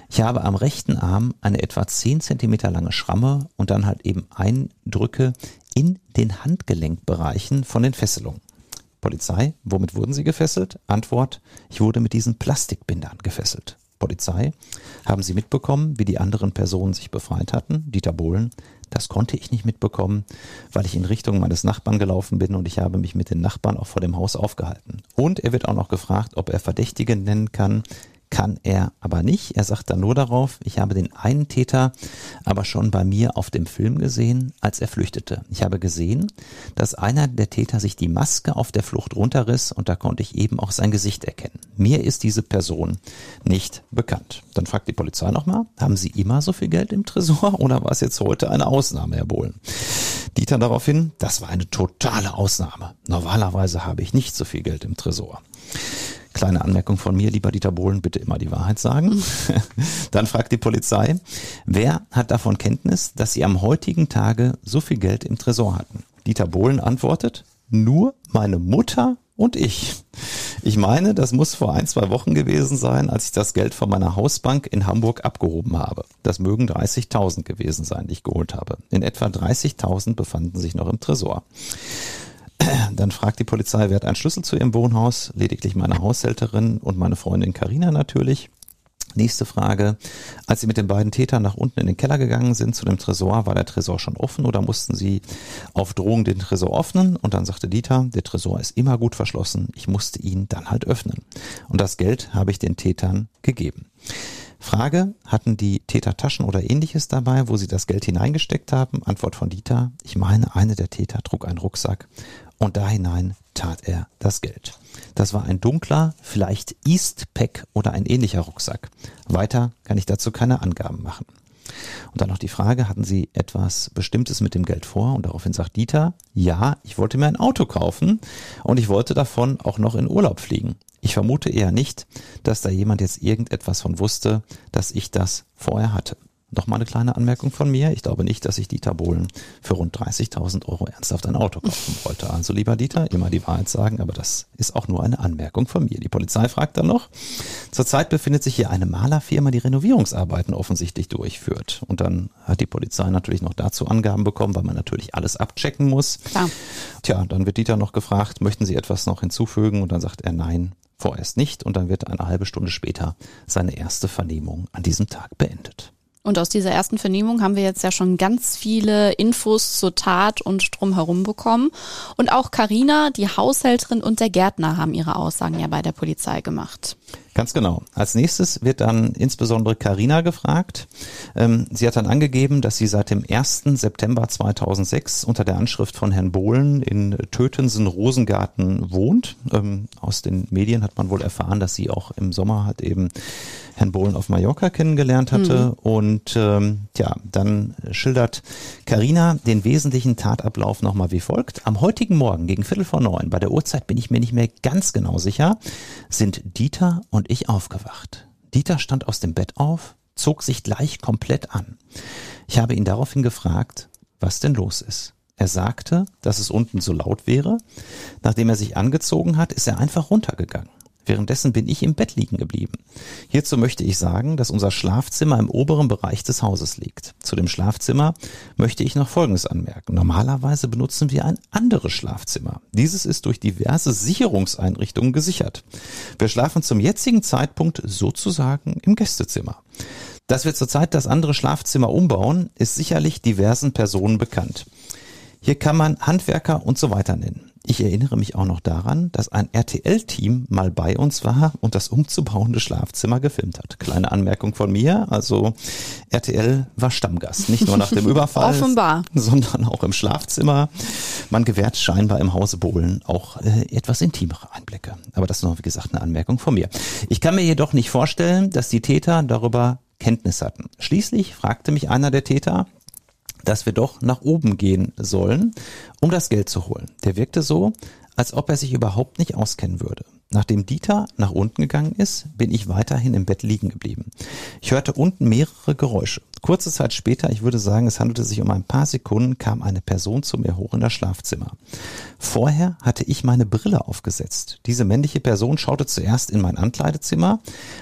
Ich habe am rechten Arm eine etwa 10 Zentimeter lange Schramme und dann halt eben Eindrücke in den Handgelenkbereichen von den Fesselungen. Polizei, womit wurden Sie gefesselt? Antwort, ich wurde mit diesen Plastikbindern gefesselt. Polizei. Haben Sie mitbekommen, wie die anderen Personen sich befreit hatten? Dieter Bohlen. Das konnte ich nicht mitbekommen, weil ich in Richtung meines Nachbarn gelaufen bin und ich habe mich mit den Nachbarn auch vor dem Haus aufgehalten. Und er wird auch noch gefragt, ob er Verdächtige nennen kann, kann er aber nicht. Er sagt dann nur darauf, ich habe den einen Täter aber schon bei mir auf dem Film gesehen, als er flüchtete. Ich habe gesehen, dass einer der Täter sich die Maske auf der Flucht runterriss und da konnte ich eben auch sein Gesicht erkennen. Mir ist diese Person nicht bekannt. Dann fragt die Polizei nochmal, haben Sie immer so viel Geld im Tresor oder war es jetzt heute eine Ausnahme, Herr Bohlen? Dieter daraufhin, das war eine totale Ausnahme. Normalerweise habe ich nicht so viel Geld im Tresor. Kleine Anmerkung von mir, lieber Dieter Bohlen, bitte immer die Wahrheit sagen. Dann fragt die Polizei, wer hat davon Kenntnis, dass sie am heutigen Tage so viel Geld im Tresor hatten? Dieter Bohlen antwortet, nur meine Mutter und ich. Ich meine, das muss vor ein, zwei Wochen gewesen sein, als ich das Geld von meiner Hausbank in Hamburg abgehoben habe. Das mögen 30.000 gewesen sein, die ich geholt habe. In etwa 30.000 befanden sich noch im Tresor. Dann fragt die Polizei, wer hat einen Schlüssel zu ihrem Wohnhaus? Lediglich meine Haushälterin und meine Freundin Karina natürlich. Nächste Frage. Als Sie mit den beiden Tätern nach unten in den Keller gegangen sind zu dem Tresor, war der Tresor schon offen oder mussten Sie auf Drohung den Tresor öffnen? Und dann sagte Dieter, der Tresor ist immer gut verschlossen. Ich musste ihn dann halt öffnen. Und das Geld habe ich den Tätern gegeben. Frage, hatten die Täter Taschen oder ähnliches dabei, wo sie das Geld hineingesteckt haben? Antwort von Dieter, ich meine, eine der Täter trug einen Rucksack und da hinein tat er das Geld. Das war ein dunkler, vielleicht Eastpack oder ein ähnlicher Rucksack. Weiter kann ich dazu keine Angaben machen. Und dann noch die Frage, hatten Sie etwas Bestimmtes mit dem Geld vor? Und daraufhin sagt Dieter, ja, ich wollte mir ein Auto kaufen und ich wollte davon auch noch in Urlaub fliegen. Ich vermute eher nicht, dass da jemand jetzt irgendetwas von wusste, dass ich das vorher hatte. Nochmal eine kleine Anmerkung von mir. Ich glaube nicht, dass ich Dieter Bohlen für rund 30.000 Euro ernsthaft ein Auto kaufen wollte. Also lieber Dieter, immer die Wahrheit sagen, aber das ist auch nur eine Anmerkung von mir. Die Polizei fragt dann noch. Zurzeit befindet sich hier eine Malerfirma, die Renovierungsarbeiten offensichtlich durchführt. Und dann hat die Polizei natürlich noch dazu Angaben bekommen, weil man natürlich alles abchecken muss. Klar. Tja, dann wird Dieter noch gefragt, möchten Sie etwas noch hinzufügen? Und dann sagt er nein, vorerst nicht. Und dann wird eine halbe Stunde später seine erste Vernehmung an diesem Tag beendet. Und aus dieser ersten Vernehmung haben wir jetzt ja schon ganz viele Infos zur Tat und drumherum bekommen. Und auch Karina, die Haushälterin und der Gärtner haben ihre Aussagen ja bei der Polizei gemacht. Ganz genau. Als nächstes wird dann insbesondere Karina gefragt. Ähm, sie hat dann angegeben, dass sie seit dem 1. September 2006 unter der Anschrift von Herrn Bohlen in Tötensen-Rosengarten wohnt. Ähm, aus den Medien hat man wohl erfahren, dass sie auch im Sommer hat eben Herrn Bohlen auf Mallorca kennengelernt hatte. Mhm. Und ähm, ja, dann schildert Karina den wesentlichen Tatablauf nochmal wie folgt. Am heutigen Morgen gegen Viertel vor neun, bei der Uhrzeit bin ich mir nicht mehr ganz genau sicher, sind Dieter und und ich aufgewacht. Dieter stand aus dem Bett auf, zog sich gleich komplett an. Ich habe ihn daraufhin gefragt, was denn los ist. Er sagte, dass es unten so laut wäre. Nachdem er sich angezogen hat, ist er einfach runtergegangen. Währenddessen bin ich im Bett liegen geblieben. Hierzu möchte ich sagen, dass unser Schlafzimmer im oberen Bereich des Hauses liegt. Zu dem Schlafzimmer möchte ich noch Folgendes anmerken. Normalerweise benutzen wir ein anderes Schlafzimmer. Dieses ist durch diverse Sicherungseinrichtungen gesichert. Wir schlafen zum jetzigen Zeitpunkt sozusagen im Gästezimmer. Dass wir zurzeit das andere Schlafzimmer umbauen, ist sicherlich diversen Personen bekannt. Hier kann man Handwerker und so weiter nennen. Ich erinnere mich auch noch daran, dass ein RTL-Team mal bei uns war und das umzubauende Schlafzimmer gefilmt hat. Kleine Anmerkung von mir, also RTL war Stammgast, nicht nur nach dem Überfall, Offenbar. sondern auch im Schlafzimmer. Man gewährt scheinbar im Hause Bohlen auch äh, etwas intimere Einblicke. Aber das ist noch, wie gesagt, eine Anmerkung von mir. Ich kann mir jedoch nicht vorstellen, dass die Täter darüber Kenntnis hatten. Schließlich fragte mich einer der Täter, dass wir doch nach oben gehen sollen, um das Geld zu holen. Der wirkte so, als ob er sich überhaupt nicht auskennen würde. Nachdem Dieter nach unten gegangen ist, bin ich weiterhin im Bett liegen geblieben. Ich hörte unten mehrere Geräusche. Kurze Zeit später, ich würde sagen, es handelte sich um ein paar Sekunden, kam eine Person zu mir hoch in das Schlafzimmer. Vorher hatte ich meine Brille aufgesetzt. Diese männliche Person schaute zuerst in mein Ankleidezimmer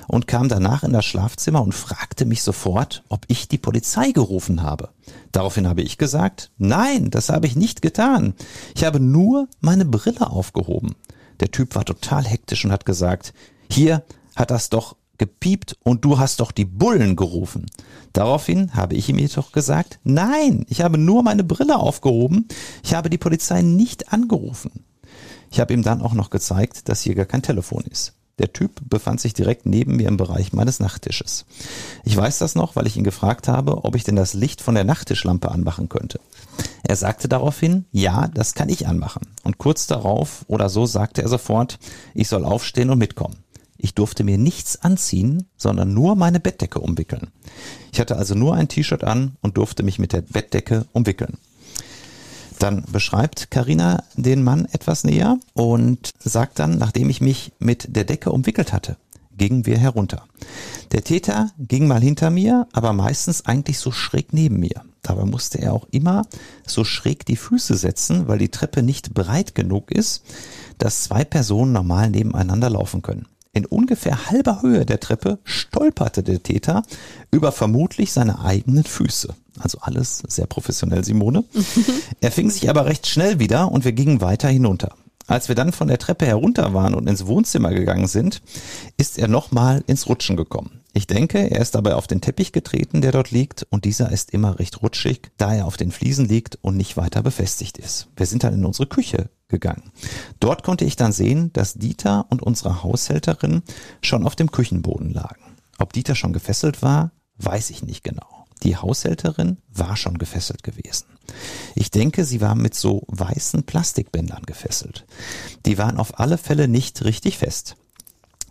und kam danach in das Schlafzimmer und fragte mich sofort, ob ich die Polizei gerufen habe. Daraufhin habe ich gesagt, nein, das habe ich nicht getan. Ich habe nur meine Brille aufgehoben. Der Typ war total hektisch und hat gesagt, hier hat das doch gepiept und du hast doch die Bullen gerufen. Daraufhin habe ich ihm jedoch gesagt, nein, ich habe nur meine Brille aufgehoben, ich habe die Polizei nicht angerufen. Ich habe ihm dann auch noch gezeigt, dass hier gar kein Telefon ist. Der Typ befand sich direkt neben mir im Bereich meines Nachttisches. Ich weiß das noch, weil ich ihn gefragt habe, ob ich denn das Licht von der Nachttischlampe anmachen könnte. Er sagte daraufhin, ja, das kann ich anmachen. Und kurz darauf oder so sagte er sofort, ich soll aufstehen und mitkommen. Ich durfte mir nichts anziehen, sondern nur meine Bettdecke umwickeln. Ich hatte also nur ein T-Shirt an und durfte mich mit der Bettdecke umwickeln. Dann beschreibt Karina den Mann etwas näher und sagt dann, nachdem ich mich mit der Decke umwickelt hatte, gingen wir herunter. Der Täter ging mal hinter mir, aber meistens eigentlich so schräg neben mir. Dabei musste er auch immer so schräg die Füße setzen, weil die Treppe nicht breit genug ist, dass zwei Personen normal nebeneinander laufen können. In ungefähr halber Höhe der Treppe stolperte der Täter über vermutlich seine eigenen Füße. Also alles sehr professionell, Simone. er fing sich aber recht schnell wieder und wir gingen weiter hinunter. Als wir dann von der Treppe herunter waren und ins Wohnzimmer gegangen sind, ist er nochmal ins Rutschen gekommen. Ich denke, er ist dabei auf den Teppich getreten, der dort liegt, und dieser ist immer recht rutschig, da er auf den Fliesen liegt und nicht weiter befestigt ist. Wir sind dann in unsere Küche gegangen. Dort konnte ich dann sehen, dass Dieter und unsere Haushälterin schon auf dem Küchenboden lagen. Ob Dieter schon gefesselt war, weiß ich nicht genau. Die Haushälterin war schon gefesselt gewesen. Ich denke, sie war mit so weißen Plastikbändern gefesselt. Die waren auf alle Fälle nicht richtig fest.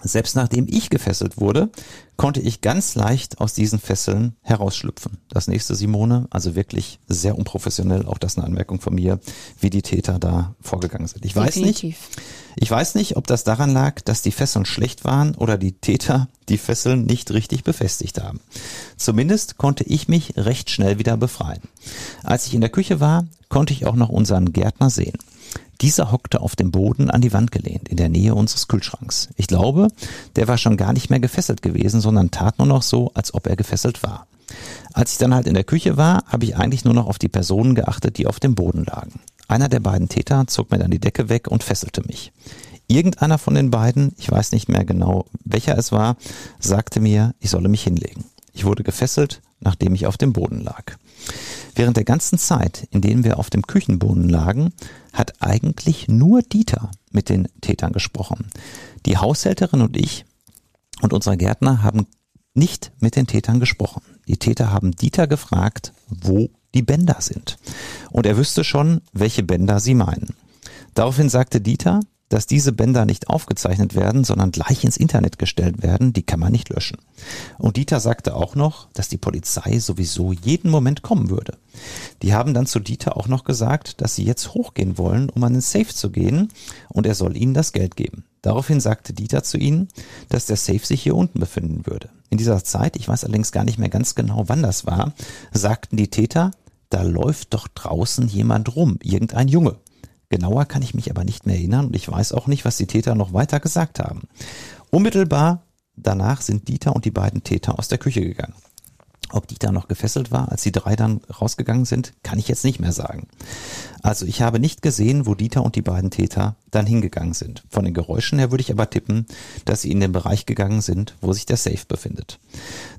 Selbst nachdem ich gefesselt wurde, konnte ich ganz leicht aus diesen Fesseln herausschlüpfen. Das nächste Simone, also wirklich sehr unprofessionell, auch das eine Anmerkung von mir, wie die Täter da vorgegangen sind. Ich weiß nicht, ich weiß nicht, ob das daran lag, dass die Fesseln schlecht waren oder die Täter die Fesseln nicht richtig befestigt haben. Zumindest konnte ich mich recht schnell wieder befreien. Als ich in der Küche war, konnte ich auch noch unseren Gärtner sehen. Dieser hockte auf dem Boden an die Wand gelehnt, in der Nähe unseres Kühlschranks. Ich glaube, der war schon gar nicht mehr gefesselt gewesen, sondern tat nur noch so, als ob er gefesselt war. Als ich dann halt in der Küche war, habe ich eigentlich nur noch auf die Personen geachtet, die auf dem Boden lagen. Einer der beiden Täter zog mir dann die Decke weg und fesselte mich. Irgendeiner von den beiden, ich weiß nicht mehr genau, welcher es war, sagte mir, ich solle mich hinlegen. Ich wurde gefesselt, nachdem ich auf dem Boden lag. Während der ganzen Zeit, in denen wir auf dem Küchenboden lagen, hat eigentlich nur Dieter mit den Tätern gesprochen. Die Haushälterin und ich und unser Gärtner haben nicht mit den Tätern gesprochen. Die Täter haben Dieter gefragt, wo die Bänder sind. Und er wüsste schon, welche Bänder sie meinen. Daraufhin sagte Dieter, dass diese Bänder nicht aufgezeichnet werden, sondern gleich ins Internet gestellt werden, die kann man nicht löschen. Und Dieter sagte auch noch, dass die Polizei sowieso jeden Moment kommen würde. Die haben dann zu Dieter auch noch gesagt, dass sie jetzt hochgehen wollen, um an den Safe zu gehen, und er soll ihnen das Geld geben. Daraufhin sagte Dieter zu ihnen, dass der Safe sich hier unten befinden würde. In dieser Zeit, ich weiß allerdings gar nicht mehr ganz genau, wann das war, sagten die Täter, da läuft doch draußen jemand rum, irgendein Junge. Genauer kann ich mich aber nicht mehr erinnern und ich weiß auch nicht, was die Täter noch weiter gesagt haben. Unmittelbar danach sind Dieter und die beiden Täter aus der Küche gegangen. Ob Dieter noch gefesselt war, als die drei dann rausgegangen sind, kann ich jetzt nicht mehr sagen. Also ich habe nicht gesehen, wo Dieter und die beiden Täter dann hingegangen sind. Von den Geräuschen her würde ich aber tippen, dass sie in den Bereich gegangen sind, wo sich der Safe befindet.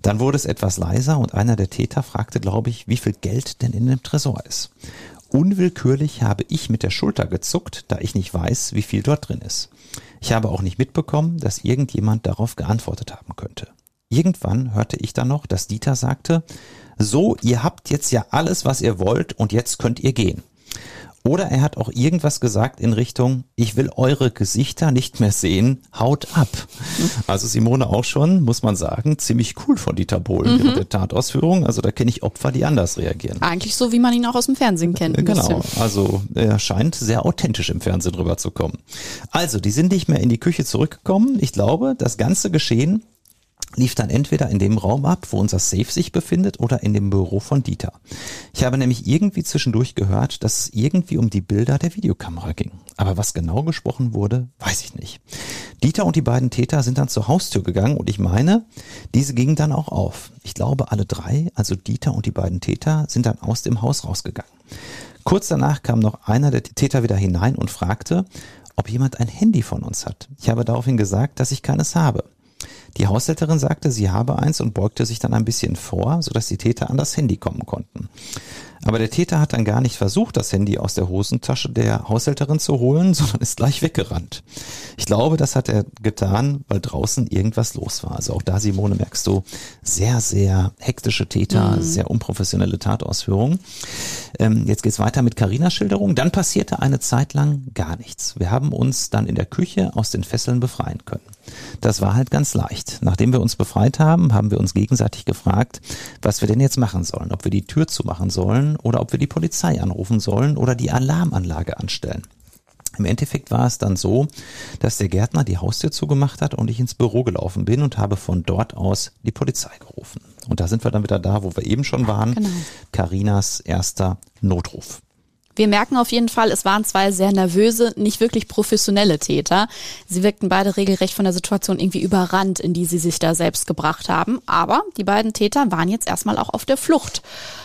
Dann wurde es etwas leiser und einer der Täter fragte, glaube ich, wie viel Geld denn in dem Tresor ist. Unwillkürlich habe ich mit der Schulter gezuckt, da ich nicht weiß, wie viel dort drin ist. Ich habe auch nicht mitbekommen, dass irgendjemand darauf geantwortet haben könnte. Irgendwann hörte ich dann noch, dass Dieter sagte, so, ihr habt jetzt ja alles, was ihr wollt und jetzt könnt ihr gehen. Oder er hat auch irgendwas gesagt in Richtung, ich will eure Gesichter nicht mehr sehen, haut ab. Also Simone auch schon, muss man sagen, ziemlich cool von Dieter Bohlen mhm. der Tatausführung. Also da kenne ich Opfer, die anders reagieren. Eigentlich so, wie man ihn auch aus dem Fernsehen kennt. Genau, also er scheint sehr authentisch im Fernsehen rüberzukommen. Also, die sind nicht mehr in die Küche zurückgekommen. Ich glaube, das ganze Geschehen lief dann entweder in dem Raum ab, wo unser Safe sich befindet, oder in dem Büro von Dieter. Ich habe nämlich irgendwie zwischendurch gehört, dass es irgendwie um die Bilder der Videokamera ging. Aber was genau gesprochen wurde, weiß ich nicht. Dieter und die beiden Täter sind dann zur Haustür gegangen und ich meine, diese gingen dann auch auf. Ich glaube, alle drei, also Dieter und die beiden Täter, sind dann aus dem Haus rausgegangen. Kurz danach kam noch einer der Täter wieder hinein und fragte, ob jemand ein Handy von uns hat. Ich habe daraufhin gesagt, dass ich keines habe. Die Haushälterin sagte, sie habe eins und beugte sich dann ein bisschen vor, sodass die Täter an das Handy kommen konnten. Aber der Täter hat dann gar nicht versucht, das Handy aus der Hosentasche der Haushälterin zu holen, sondern ist gleich weggerannt. Ich glaube, das hat er getan, weil draußen irgendwas los war. Also auch da, Simone, merkst du, sehr, sehr hektische Täter, mhm. sehr unprofessionelle Tatausführung. Ähm, jetzt geht's weiter mit Carinas Schilderung. Dann passierte eine Zeit lang gar nichts. Wir haben uns dann in der Küche aus den Fesseln befreien können. Das war halt ganz leicht. Nachdem wir uns befreit haben, haben wir uns gegenseitig gefragt, was wir denn jetzt machen sollen. Ob wir die Tür zumachen sollen oder ob wir die Polizei anrufen sollen oder die Alarmanlage anstellen. Im Endeffekt war es dann so, dass der Gärtner die Haustür zugemacht hat und ich ins Büro gelaufen bin und habe von dort aus die Polizei gerufen. Und da sind wir dann wieder da, wo wir eben schon waren. Carinas genau. erster Notruf. Wir merken auf jeden Fall, es waren zwei sehr nervöse, nicht wirklich professionelle Täter. Sie wirkten beide regelrecht von der Situation irgendwie überrannt, in die sie sich da selbst gebracht haben. Aber die beiden Täter waren jetzt erstmal auch auf der Flucht.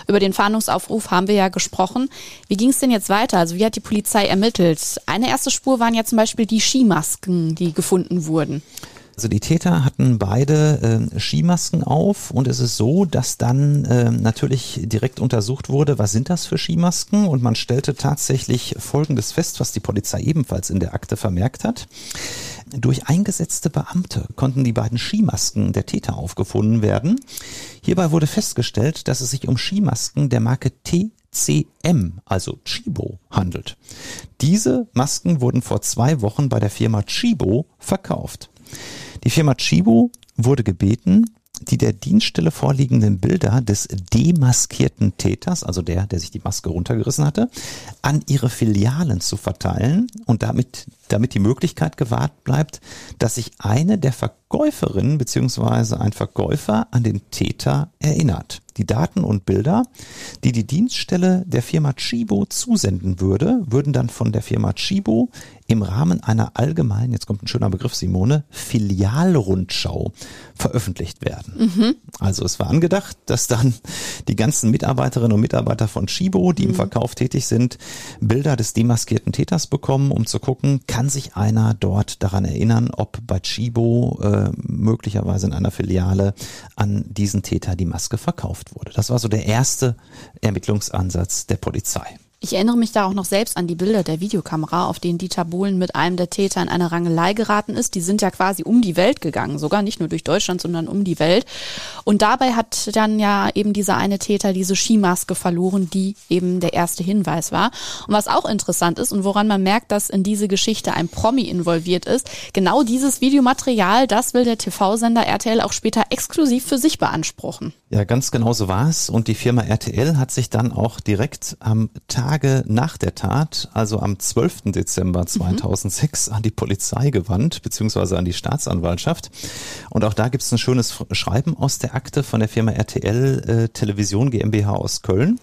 Über den Fahndungsaufruf haben wir ja gesprochen. Wie ging es denn jetzt weiter? Also wie hat die Polizei ermittelt? Eine erste Spur waren ja zum Beispiel die Skimasken, die gefunden wurden. Also die Täter hatten beide äh, Skimasken auf und es ist so, dass dann äh, natürlich direkt untersucht wurde, was sind das für Skimasken und man stellte tatsächlich Folgendes fest, was die Polizei ebenfalls in der Akte vermerkt hat. Durch eingesetzte Beamte konnten die beiden Skimasken der Täter aufgefunden werden. Hierbei wurde festgestellt, dass es sich um Skimasken der Marke TCM, also Chibo, handelt. Diese Masken wurden vor zwei Wochen bei der Firma Chibo verkauft. Die Firma Chibo wurde gebeten, die der Dienststelle vorliegenden Bilder des demaskierten Täters, also der, der sich die Maske runtergerissen hatte, an ihre Filialen zu verteilen und damit, damit die Möglichkeit gewahrt bleibt, dass sich eine der Verkäuferinnen bzw. ein Verkäufer an den Täter erinnert. Die Daten und Bilder, die die Dienststelle der Firma Chibo zusenden würde, würden dann von der Firma Chibo im Rahmen einer allgemeinen, jetzt kommt ein schöner Begriff, Simone, Filialrundschau veröffentlicht werden. Mhm. Also es war angedacht, dass dann die ganzen Mitarbeiterinnen und Mitarbeiter von Chibo, die mhm. im Verkauf tätig sind, Bilder des demaskierten Täters bekommen, um zu gucken, kann sich einer dort daran erinnern, ob bei Chibo äh, möglicherweise in einer Filiale an diesen Täter die Maske verkauft wurde. Das war so der erste Ermittlungsansatz der Polizei. Ich erinnere mich da auch noch selbst an die Bilder der Videokamera, auf denen Dieter Bohlen mit einem der Täter in eine Rangelei geraten ist. Die sind ja quasi um die Welt gegangen, sogar nicht nur durch Deutschland, sondern um die Welt. Und dabei hat dann ja eben dieser eine Täter diese Skimaske verloren, die eben der erste Hinweis war. Und was auch interessant ist und woran man merkt, dass in diese Geschichte ein Promi involviert ist, genau dieses Videomaterial, das will der TV-Sender RTL auch später exklusiv für sich beanspruchen. Ja, ganz genau so war es. Und die Firma RTL hat sich dann auch direkt am Tag Tage nach der Tat, also am 12. Dezember 2006, mhm. an die Polizei gewandt, beziehungsweise an die Staatsanwaltschaft. Und auch da gibt es ein schönes Schreiben aus der Akte von der Firma RTL äh, Television GmbH aus Köln.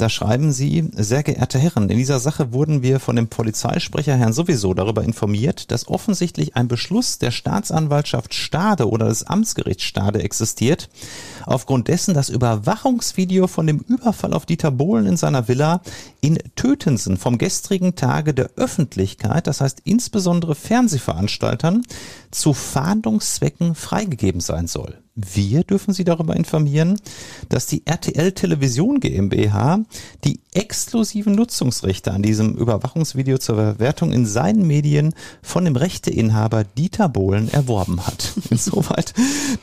Da schreiben sie, sehr geehrte Herren, in dieser Sache wurden wir von dem Polizeisprecher Herrn sowieso darüber informiert, dass offensichtlich ein Beschluss der Staatsanwaltschaft Stade oder des Amtsgerichts Stade existiert, aufgrund dessen das Überwachungsvideo von dem Überfall auf Dieter Bohlen in seiner Villa in Tötensen vom gestrigen Tage der Öffentlichkeit, das heißt insbesondere Fernsehveranstaltern, zu Fahndungszwecken freigegeben sein soll. Wir dürfen Sie darüber informieren, dass die RTL Television GmbH die exklusiven Nutzungsrechte an diesem Überwachungsvideo zur Verwertung in seinen Medien von dem Rechteinhaber Dieter Bohlen erworben hat. Insoweit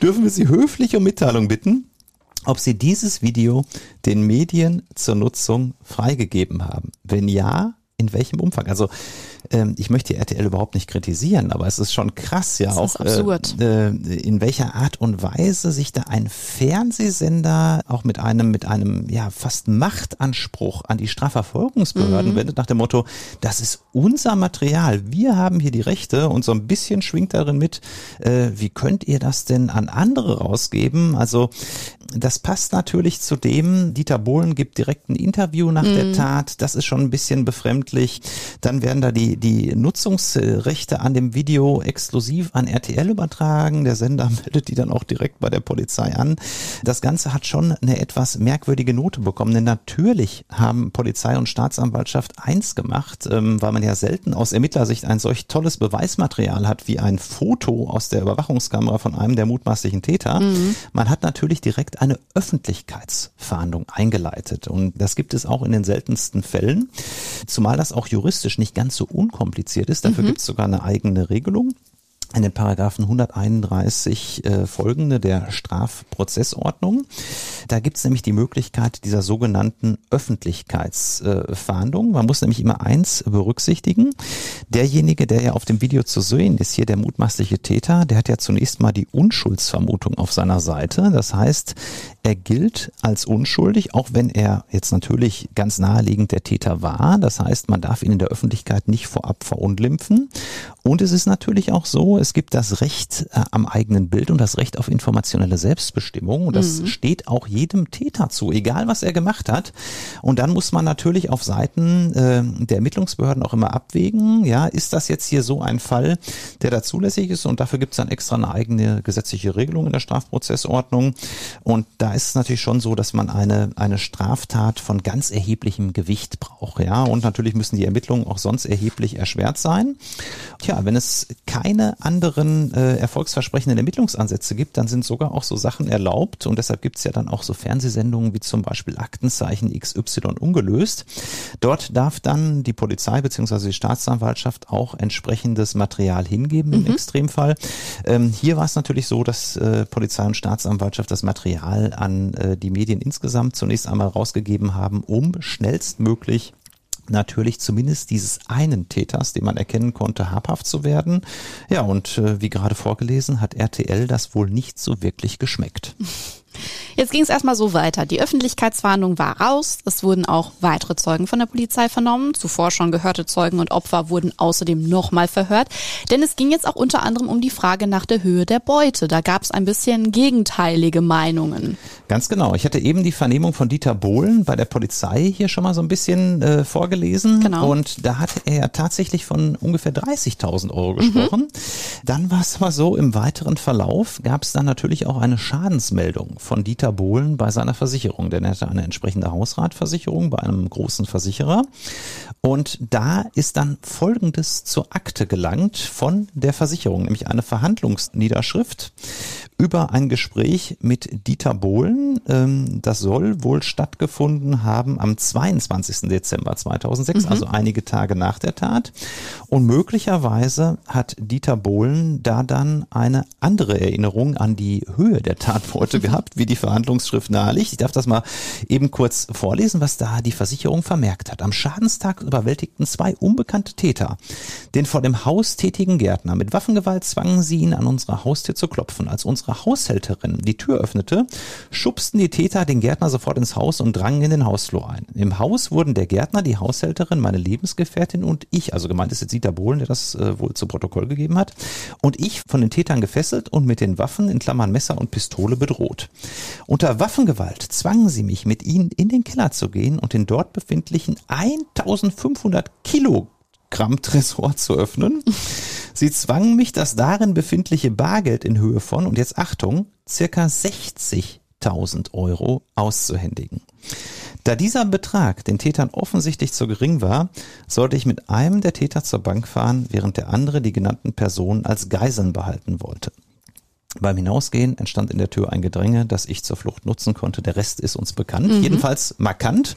dürfen wir Sie höflich um Mitteilung bitten, ob Sie dieses Video den Medien zur Nutzung freigegeben haben. Wenn ja, in welchem Umfang? Also ähm, ich möchte die RTL überhaupt nicht kritisieren, aber es ist schon krass, ja das auch, äh, äh, in welcher Art und Weise sich da ein Fernsehsender auch mit einem, mit einem, ja, fast Machtanspruch an die Strafverfolgungsbehörden mhm. wendet, nach dem Motto, das ist unser Material, wir haben hier die Rechte und so ein bisschen schwingt darin mit, äh, wie könnt ihr das denn an andere rausgeben? Also, das passt natürlich zu dem, Dieter Bohlen gibt direkt ein Interview nach mhm. der Tat, das ist schon ein bisschen befremdlich. Dann werden da die die, Nutzungsrechte an dem Video exklusiv an RTL übertragen. Der Sender meldet die dann auch direkt bei der Polizei an. Das Ganze hat schon eine etwas merkwürdige Note bekommen, denn natürlich haben Polizei und Staatsanwaltschaft eins gemacht, ähm, weil man ja selten aus Ermittlersicht ein solch tolles Beweismaterial hat wie ein Foto aus der Überwachungskamera von einem der mutmaßlichen Täter. Mhm. Man hat natürlich direkt eine Öffentlichkeitsfahndung eingeleitet und das gibt es auch in den seltensten Fällen, zumal das auch juristisch nicht ganz so unkompliziert ist. Dafür mhm. gibt es sogar eine eigene Regelung in den Paragraphen 131 äh, folgende der Strafprozessordnung. Da gibt es nämlich die Möglichkeit dieser sogenannten Öffentlichkeitsfahndung. Äh, Man muss nämlich immer eins berücksichtigen. Derjenige, der ja auf dem Video zu sehen ist, hier der mutmaßliche Täter, der hat ja zunächst mal die Unschuldsvermutung auf seiner Seite. Das heißt, er gilt als unschuldig, auch wenn er jetzt natürlich ganz naheliegend der Täter war. Das heißt, man darf ihn in der Öffentlichkeit nicht vorab verunglimpfen. Und es ist natürlich auch so, es gibt das Recht äh, am eigenen Bild und das Recht auf informationelle Selbstbestimmung. Und das mhm. steht auch jedem Täter zu, egal was er gemacht hat. Und dann muss man natürlich auf Seiten äh, der Ermittlungsbehörden auch immer abwägen, ja, ist das jetzt hier so ein Fall, der da zulässig ist? Und dafür gibt es dann extra eine eigene gesetzliche Regelung in der Strafprozessordnung. Und da ist es natürlich schon so, dass man eine, eine Straftat von ganz erheblichem Gewicht braucht, ja. Und natürlich müssen die Ermittlungen auch sonst erheblich erschwert sein. Tja, wenn es keine anderen äh, erfolgsversprechenden Ermittlungsansätze gibt, dann sind sogar auch so Sachen erlaubt und deshalb gibt es ja dann auch so Fernsehsendungen wie zum Beispiel Aktenzeichen XY ungelöst. Dort darf dann die Polizei beziehungsweise die Staatsanwaltschaft auch entsprechendes Material hingeben im mhm. Extremfall. Ähm, hier war es natürlich so, dass äh, Polizei und Staatsanwaltschaft das Material an äh, die Medien insgesamt zunächst einmal rausgegeben haben, um schnellstmöglich natürlich zumindest dieses einen Täters, den man erkennen konnte, habhaft zu werden. Ja, und äh, wie gerade vorgelesen, hat RTL das wohl nicht so wirklich geschmeckt. Jetzt ging es erstmal so weiter. Die Öffentlichkeitswarnung war raus. Es wurden auch weitere Zeugen von der Polizei vernommen. Zuvor schon gehörte Zeugen und Opfer wurden außerdem nochmal verhört. Denn es ging jetzt auch unter anderem um die Frage nach der Höhe der Beute. Da gab es ein bisschen gegenteilige Meinungen. Ganz genau. Ich hatte eben die Vernehmung von Dieter Bohlen bei der Polizei hier schon mal so ein bisschen äh, vorgelesen. Genau. Und da hat er tatsächlich von ungefähr 30.000 Euro gesprochen. Mhm. Dann war es aber so, im weiteren Verlauf gab es dann natürlich auch eine Schadensmeldung von Dieter Bohlen bei seiner Versicherung, denn er hatte eine entsprechende Hausratversicherung bei einem großen Versicherer. Und da ist dann Folgendes zur Akte gelangt von der Versicherung, nämlich eine Verhandlungsniederschrift über ein Gespräch mit Dieter Bohlen. Ähm, das soll wohl stattgefunden haben am 22. Dezember 2006, mhm. also einige Tage nach der Tat. Und möglicherweise hat Dieter Bohlen da dann eine andere Erinnerung an die Höhe der Tatbeute gehabt, wie die Verhandlungsschrift naheliegt. Ich darf das mal eben kurz vorlesen, was da die Versicherung vermerkt hat. Am Schadenstag überwältigten zwei unbekannte Täter den vor dem Haus tätigen Gärtner. Mit Waffengewalt zwangen sie ihn an unserer Haustür zu klopfen. Als unsere unsere Haushälterin die Tür öffnete, schubsten die Täter den Gärtner sofort ins Haus und drangen in den Hausflur ein. Im Haus wurden der Gärtner, die Haushälterin, meine Lebensgefährtin und ich, also gemeint ist jetzt Dieter Bohlen, der das äh, wohl zu Protokoll gegeben hat, und ich von den Tätern gefesselt und mit den Waffen in Klammern Messer und Pistole bedroht. Unter Waffengewalt zwangen sie mich, mit ihnen in den Keller zu gehen und den dort befindlichen 1500 Kilogramm Tresor zu öffnen. Sie zwangen mich, das darin befindliche Bargeld in Höhe von, und jetzt Achtung, circa 60.000 Euro auszuhändigen. Da dieser Betrag den Tätern offensichtlich zu gering war, sollte ich mit einem der Täter zur Bank fahren, während der andere die genannten Personen als Geiseln behalten wollte. Beim Hinausgehen entstand in der Tür ein Gedränge, das ich zur Flucht nutzen konnte. Der Rest ist uns bekannt, mhm. jedenfalls markant.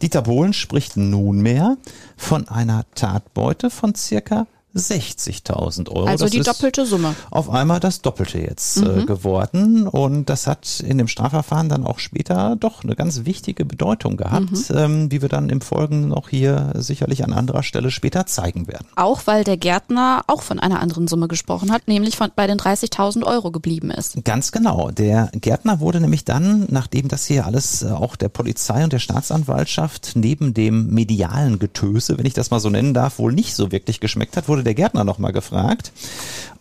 Dieter Bohlen spricht nunmehr von einer Tatbeute von circa 60.000 Euro. Also das die doppelte Summe. Auf einmal das Doppelte jetzt äh, mhm. äh, geworden. Und das hat in dem Strafverfahren dann auch später doch eine ganz wichtige Bedeutung gehabt, mhm. ähm, wie wir dann im Folgenden noch hier sicherlich an anderer Stelle später zeigen werden. Auch weil der Gärtner auch von einer anderen Summe gesprochen hat, nämlich von bei den 30.000 Euro geblieben ist. Ganz genau. Der Gärtner wurde nämlich dann, nachdem das hier alles äh, auch der Polizei und der Staatsanwaltschaft neben dem medialen Getöse, wenn ich das mal so nennen darf, wohl nicht so wirklich geschmeckt hat, wurde der Gärtner nochmal gefragt.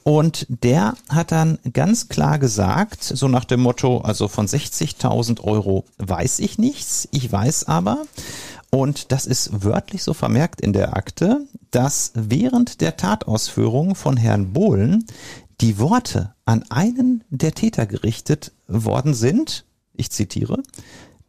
Und der hat dann ganz klar gesagt, so nach dem Motto, also von 60.000 Euro weiß ich nichts, ich weiß aber, und das ist wörtlich so vermerkt in der Akte, dass während der Tatausführung von Herrn Bohlen die Worte an einen der Täter gerichtet worden sind, ich zitiere,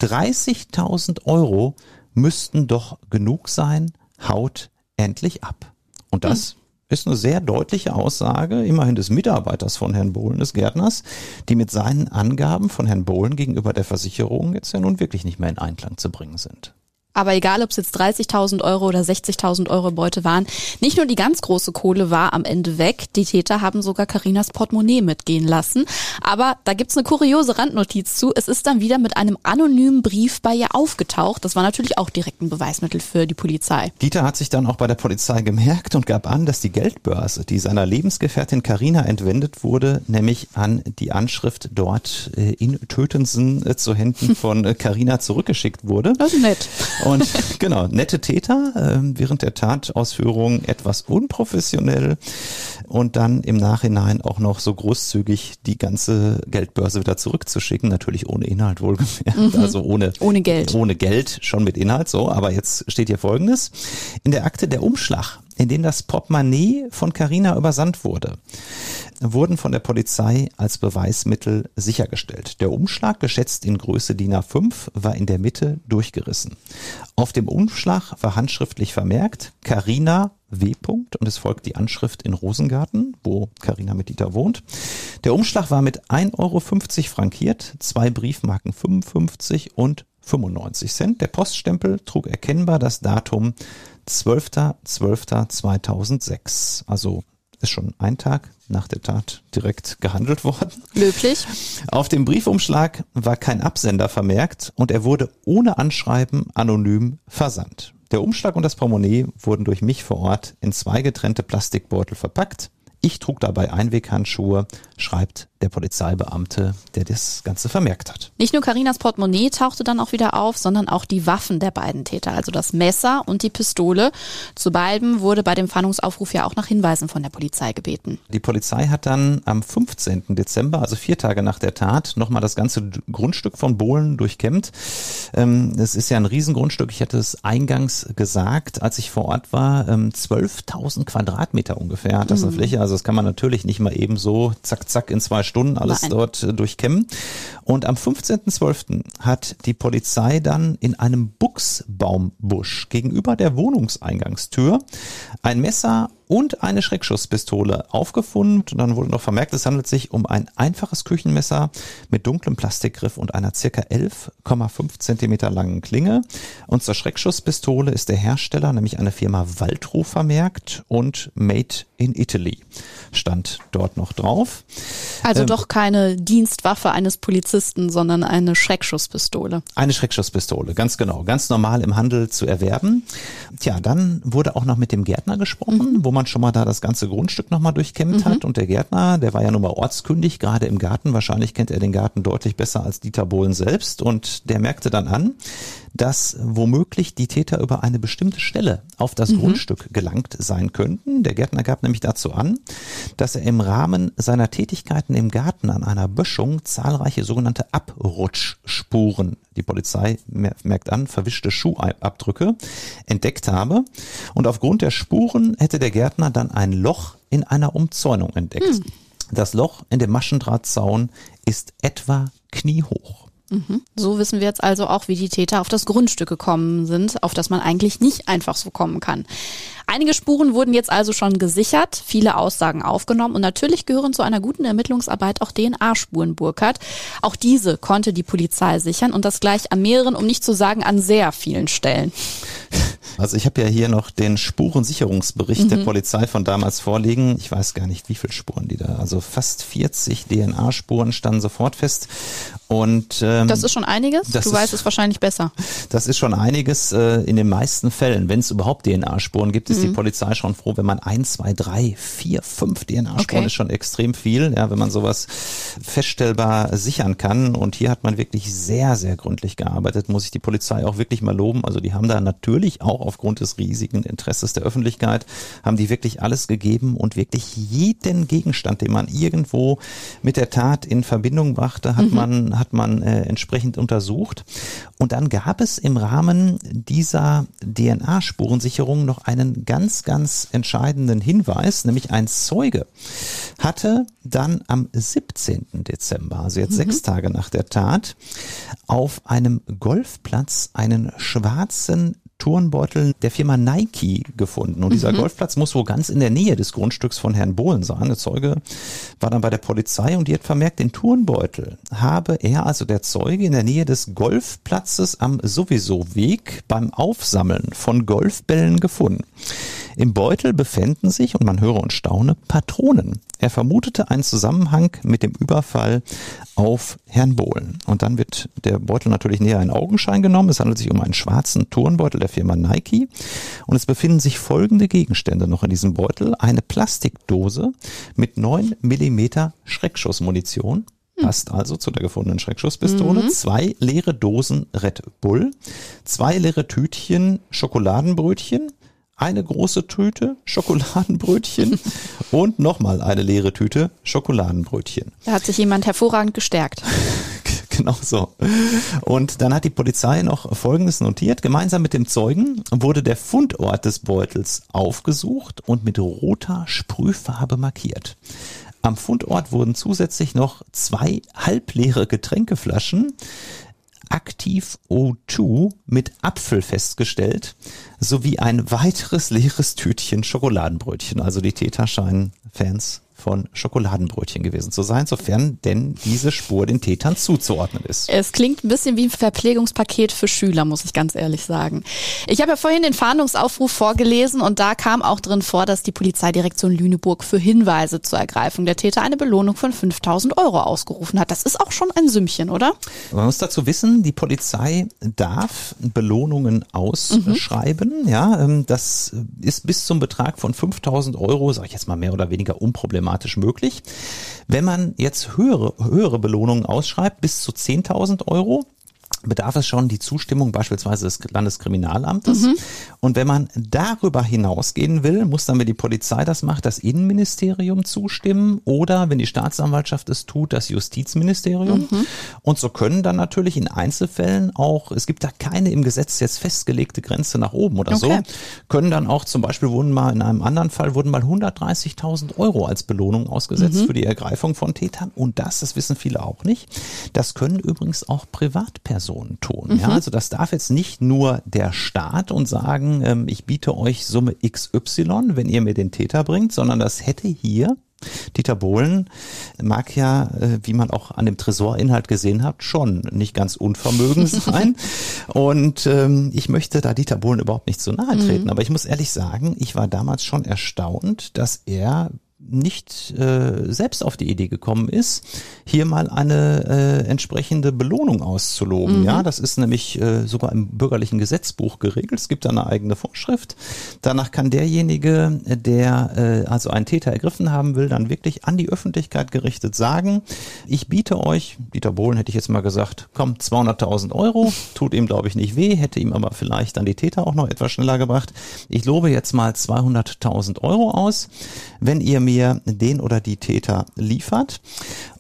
30.000 Euro müssten doch genug sein, haut endlich ab. Und das hm ist eine sehr deutliche Aussage, immerhin des Mitarbeiters von Herrn Bohlen, des Gärtners, die mit seinen Angaben von Herrn Bohlen gegenüber der Versicherung jetzt ja nun wirklich nicht mehr in Einklang zu bringen sind. Aber egal, ob es jetzt 30.000 Euro oder 60.000 Euro Beute waren, nicht nur die ganz große Kohle war am Ende weg, die Täter haben sogar Karinas Portemonnaie mitgehen lassen. Aber da gibt's eine kuriose Randnotiz zu. Es ist dann wieder mit einem anonymen Brief bei ihr aufgetaucht. Das war natürlich auch direkt ein Beweismittel für die Polizei. Dieter hat sich dann auch bei der Polizei gemerkt und gab an, dass die Geldbörse, die seiner Lebensgefährtin Karina entwendet wurde, nämlich an die Anschrift dort äh, in Tötensen äh, zu Händen von Karina äh, zurückgeschickt wurde. Das ist nett. Und genau, nette Täter, äh, während der Tatausführung etwas unprofessionell und dann im Nachhinein auch noch so großzügig die ganze Geldbörse wieder zurückzuschicken, natürlich ohne Inhalt wohlgemerkt, mhm. also ohne, ohne Geld. Ohne Geld, schon mit Inhalt, so, aber jetzt steht hier folgendes. In der Akte der Umschlag, in dem das Portemonnaie von Carina übersandt wurde wurden von der Polizei als Beweismittel sichergestellt. Der Umschlag, geschätzt in Größe DIN A5, war in der Mitte durchgerissen. Auf dem Umschlag war handschriftlich vermerkt Carina W. und es folgt die Anschrift in Rosengarten, wo Carina mit Dieter wohnt. Der Umschlag war mit 1,50 Euro frankiert, zwei Briefmarken 55 und 95 Cent. Der Poststempel trug erkennbar das Datum 12.12.2006, also ist schon ein Tag nach der Tat direkt gehandelt worden. Löblich. Auf dem Briefumschlag war kein Absender vermerkt und er wurde ohne Anschreiben anonym versandt. Der Umschlag und das Portemonnaie wurden durch mich vor Ort in zwei getrennte Plastikbeutel verpackt. Ich trug dabei Einweghandschuhe, schreibt der Polizeibeamte, der das Ganze vermerkt hat. Nicht nur Karinas Portemonnaie tauchte dann auch wieder auf, sondern auch die Waffen der beiden Täter, also das Messer und die Pistole. Zu beiden wurde bei dem Fahndungsaufruf ja auch nach Hinweisen von der Polizei gebeten. Die Polizei hat dann am 15. Dezember, also vier Tage nach der Tat, nochmal das ganze Grundstück von Bohlen durchkämmt. Ähm, es ist ja ein Riesengrundstück. Ich hatte es eingangs gesagt, als ich vor Ort war, 12.000 ähm, Quadratmeter ungefähr hat das eine mhm. Fläche. Also das kann man natürlich nicht mal eben so zack, zack in zwei Stunden alles dort äh, durchkämmen. Und am 15.12. hat die Polizei dann in einem Buchsbaumbusch gegenüber der Wohnungseingangstür ein Messer und eine Schreckschusspistole aufgefunden. Und dann wurde noch vermerkt, es handelt sich um ein einfaches Küchenmesser mit dunklem Plastikgriff und einer circa 11,5 Zentimeter langen Klinge. Und zur Schreckschusspistole ist der Hersteller, nämlich eine Firma Waldroh vermerkt und Made in Italy stand dort noch drauf. Also ähm, doch keine Dienstwaffe eines Polizisten, sondern eine Schreckschusspistole. Eine Schreckschusspistole, ganz genau. Ganz normal im Handel zu erwerben. Tja, dann wurde auch noch mit dem Gärtner gesprochen, mhm. wo man schon mal da das ganze Grundstück nochmal durchkämmt mhm. hat. Und der Gärtner, der war ja nun mal ortskündig, gerade im Garten. Wahrscheinlich kennt er den Garten deutlich besser als Dieter Bohlen selbst. Und der merkte dann an, dass womöglich die Täter über eine bestimmte Stelle auf das mhm. Grundstück gelangt sein könnten. Der Gärtner gab nämlich dazu an, dass er im Rahmen seiner Tätigkeiten im Garten an einer Böschung zahlreiche sogenannte Abrutschspuren, die Polizei merkt an, verwischte Schuhabdrücke, entdeckt habe. Und aufgrund der Spuren hätte der Gärtner dann ein Loch in einer Umzäunung entdeckt. Mhm. Das Loch in dem Maschendrahtzaun ist etwa kniehoch. Mhm. So wissen wir jetzt also auch, wie die Täter auf das Grundstück gekommen sind, auf das man eigentlich nicht einfach so kommen kann. Einige Spuren wurden jetzt also schon gesichert, viele Aussagen aufgenommen und natürlich gehören zu einer guten Ermittlungsarbeit auch DNA-Spuren Burkhardt. Auch diese konnte die Polizei sichern und das gleich an mehreren, um nicht zu sagen an sehr vielen Stellen. Also ich habe ja hier noch den Spurensicherungsbericht mhm. der Polizei von damals vorliegen. Ich weiß gar nicht, wie viele Spuren die da. Also fast 40 DNA-Spuren standen sofort fest. Und ähm, das ist schon einiges. Du ist, weißt es wahrscheinlich besser. Das ist schon einiges. Äh, in den meisten Fällen, wenn es überhaupt DNA-Spuren gibt, ist mhm. die Polizei schon froh, wenn man ein, zwei, drei, vier, fünf DNA-Spuren okay. ist schon extrem viel. Ja, wenn man sowas feststellbar sichern kann. Und hier hat man wirklich sehr, sehr gründlich gearbeitet. Muss ich die Polizei auch wirklich mal loben. Also die haben da natürlich auch aufgrund des riesigen Interesses der Öffentlichkeit, haben die wirklich alles gegeben und wirklich jeden Gegenstand, den man irgendwo mit der Tat in Verbindung brachte, hat mhm. man hat man äh, entsprechend untersucht. Und dann gab es im Rahmen dieser DNA-Spurensicherung noch einen ganz, ganz entscheidenden Hinweis, nämlich ein Zeuge hatte dann am 17. Dezember, also jetzt mhm. sechs Tage nach der Tat, auf einem Golfplatz einen schwarzen Turnbeutel der Firma Nike gefunden. Und dieser mhm. Golfplatz muss wohl ganz in der Nähe des Grundstücks von Herrn Bohlen sein. Der Zeuge war dann bei der Polizei und die hat vermerkt, den Turnbeutel habe er, also der Zeuge, in der Nähe des Golfplatzes am sowieso Weg beim Aufsammeln von Golfbällen gefunden. Im Beutel befänden sich, und man höre und staune, Patronen. Er vermutete einen Zusammenhang mit dem Überfall auf Herrn Bohlen. Und dann wird der Beutel natürlich näher in Augenschein genommen. Es handelt sich um einen schwarzen Turnbeutel der Firma Nike. Und es befinden sich folgende Gegenstände noch in diesem Beutel. Eine Plastikdose mit 9 Millimeter Schreckschussmunition. Passt also zu der gefundenen Schreckschusspistole. Mhm. Zwei leere Dosen Red Bull, zwei leere Tütchen Schokoladenbrötchen, eine große Tüte Schokoladenbrötchen und nochmal eine leere Tüte Schokoladenbrötchen. Da hat sich jemand hervorragend gestärkt. genau so. Und dann hat die Polizei noch Folgendes notiert. Gemeinsam mit dem Zeugen wurde der Fundort des Beutels aufgesucht und mit roter Sprühfarbe markiert. Am Fundort wurden zusätzlich noch zwei halbleere Getränkeflaschen Aktiv O2 mit Apfel festgestellt, sowie ein weiteres leeres Tütchen Schokoladenbrötchen. Also die Täter scheinen Fans von Schokoladenbrötchen gewesen zu sein, sofern denn diese Spur den Tätern zuzuordnen ist. Es klingt ein bisschen wie ein Verpflegungspaket für Schüler, muss ich ganz ehrlich sagen. Ich habe ja vorhin den Fahndungsaufruf vorgelesen und da kam auch drin vor, dass die Polizeidirektion Lüneburg für Hinweise zur Ergreifung der Täter eine Belohnung von 5000 Euro ausgerufen hat. Das ist auch schon ein Sümmchen, oder? Man muss dazu wissen, die Polizei darf Belohnungen ausschreiben. Mhm. Ja, ähm, das ist bis zum Betrag von 5000 Euro, sage ich jetzt mal mehr oder weniger unproblematisch problematisch möglich. Wenn man jetzt höhere, höhere Belohnungen ausschreibt, bis zu 10.000 Euro, bedarf es schon die Zustimmung beispielsweise des Landeskriminalamtes. Mhm. Und wenn man darüber hinausgehen will, muss dann, wenn die Polizei das macht, das Innenministerium zustimmen oder wenn die Staatsanwaltschaft es tut, das Justizministerium. Mhm. Und so können dann natürlich in Einzelfällen auch, es gibt da keine im Gesetz jetzt festgelegte Grenze nach oben oder okay. so, können dann auch zum Beispiel wurden mal in einem anderen Fall wurden mal 130.000 Euro als Belohnung ausgesetzt mhm. für die Ergreifung von Tätern. Und das, das wissen viele auch nicht, das können übrigens auch Privatpersonen Personen tun. Mhm. Ja, also das darf jetzt nicht nur der Staat und sagen, ähm, ich biete euch Summe XY, wenn ihr mir den Täter bringt, sondern das hätte hier Dieter Bohlen mag ja, äh, wie man auch an dem Tresorinhalt gesehen hat, schon nicht ganz unvermögen sein. Und ähm, ich möchte da Dieter Bohlen überhaupt nicht zu nahe treten. Mhm. Aber ich muss ehrlich sagen, ich war damals schon erstaunt, dass er nicht äh, selbst auf die Idee gekommen ist, hier mal eine äh, entsprechende Belohnung auszuloben. Mhm. Ja, das ist nämlich äh, sogar im bürgerlichen Gesetzbuch geregelt. Es gibt da eine eigene Vorschrift. Danach kann derjenige, der äh, also einen Täter ergriffen haben will, dann wirklich an die Öffentlichkeit gerichtet sagen, ich biete euch, Dieter Bohlen hätte ich jetzt mal gesagt, komm, 200.000 Euro, tut ihm glaube ich nicht weh, hätte ihm aber vielleicht dann die Täter auch noch etwas schneller gebracht. Ich lobe jetzt mal 200.000 Euro aus, wenn ihr mir den oder die Täter liefert.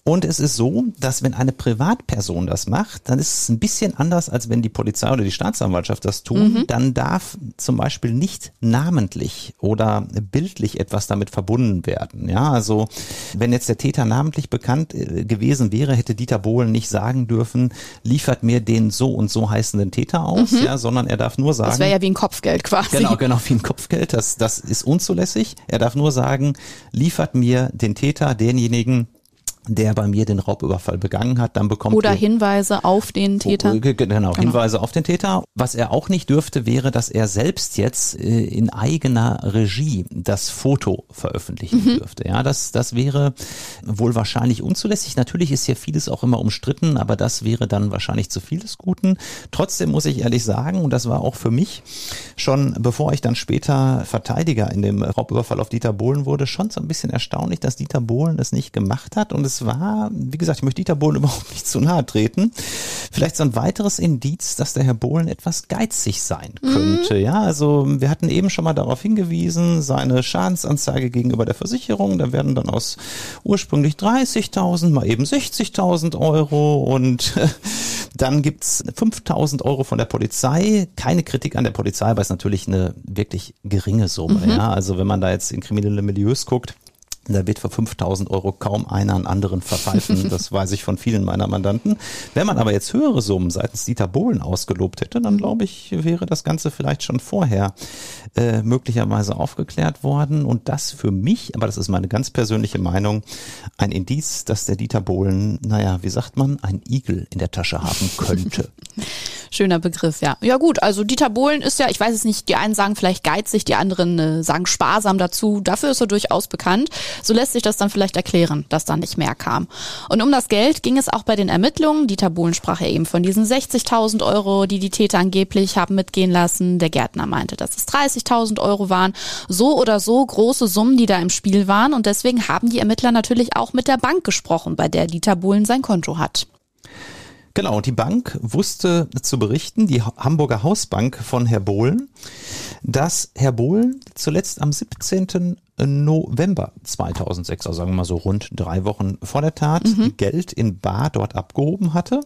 Und es ist so, dass wenn eine Privatperson das macht, dann ist es ein bisschen anders, als wenn die Polizei oder die Staatsanwaltschaft das tun. Mhm. Dann darf zum Beispiel nicht namentlich oder bildlich etwas damit verbunden werden. Ja, also wenn jetzt der Täter namentlich bekannt äh, gewesen wäre, hätte Dieter Bohlen nicht sagen dürfen, liefert mir den so und so heißenden Täter aus, mhm. ja, sondern er darf nur sagen. Das wäre ja wie ein Kopfgeld quasi. Genau, genau, wie ein Kopfgeld. Das, das ist unzulässig. Er darf nur sagen, liefert mir den Täter, denjenigen, der bei mir den Raubüberfall begangen hat, dann bekommt oder Hinweise auf den Täter. Genau, genau, Hinweise auf den Täter. Was er auch nicht dürfte, wäre, dass er selbst jetzt äh, in eigener Regie das Foto veröffentlichen mhm. dürfte. Ja, das das wäre wohl wahrscheinlich unzulässig. Natürlich ist hier vieles auch immer umstritten, aber das wäre dann wahrscheinlich zu viel des Guten. Trotzdem muss ich ehrlich sagen, und das war auch für mich schon, bevor ich dann später Verteidiger in dem Raubüberfall auf Dieter Bohlen wurde, schon so ein bisschen erstaunlich, dass Dieter Bohlen es nicht gemacht hat und es war, wie gesagt, ich möchte Dieter Bohlen überhaupt nicht zu nahe treten. Vielleicht so ein weiteres Indiz, dass der Herr Bohlen etwas geizig sein könnte. Mhm. Ja, also wir hatten eben schon mal darauf hingewiesen, seine Schadensanzeige gegenüber der Versicherung, da werden dann aus ursprünglich 30.000 mal eben 60.000 Euro und dann gibt's 5.000 Euro von der Polizei. Keine Kritik an der Polizei, weil es natürlich eine wirklich geringe Summe. Mhm. Ja, also wenn man da jetzt in kriminelle Milieus guckt, da wird für 5000 Euro kaum einer an anderen verpfeifen. Das weiß ich von vielen meiner Mandanten. Wenn man aber jetzt höhere Summen seitens Dieter Bohlen ausgelobt hätte, dann glaube ich, wäre das Ganze vielleicht schon vorher äh, möglicherweise aufgeklärt worden. Und das für mich, aber das ist meine ganz persönliche Meinung, ein Indiz, dass der Dieter Bohlen, naja, wie sagt man, ein Igel in der Tasche haben könnte. Schöner Begriff, ja. Ja gut, also Dieter Bohlen ist ja, ich weiß es nicht, die einen sagen vielleicht geizig, die anderen äh, sagen sparsam dazu. Dafür ist er durchaus bekannt. So lässt sich das dann vielleicht erklären, dass da nicht mehr kam. Und um das Geld ging es auch bei den Ermittlungen. Dieter Bohlen sprach ja eben von diesen 60.000 Euro, die die Täter angeblich haben mitgehen lassen. Der Gärtner meinte, dass es 30.000 Euro waren. So oder so große Summen, die da im Spiel waren. Und deswegen haben die Ermittler natürlich auch mit der Bank gesprochen, bei der Dieter Bohlen sein Konto hat. Genau, und die Bank wusste zu berichten, die Hamburger Hausbank von Herr Bohlen, dass Herr Bohlen zuletzt am 17. November 2006, also sagen wir mal so rund drei Wochen vor der Tat, mhm. Geld in Bar dort abgehoben hatte.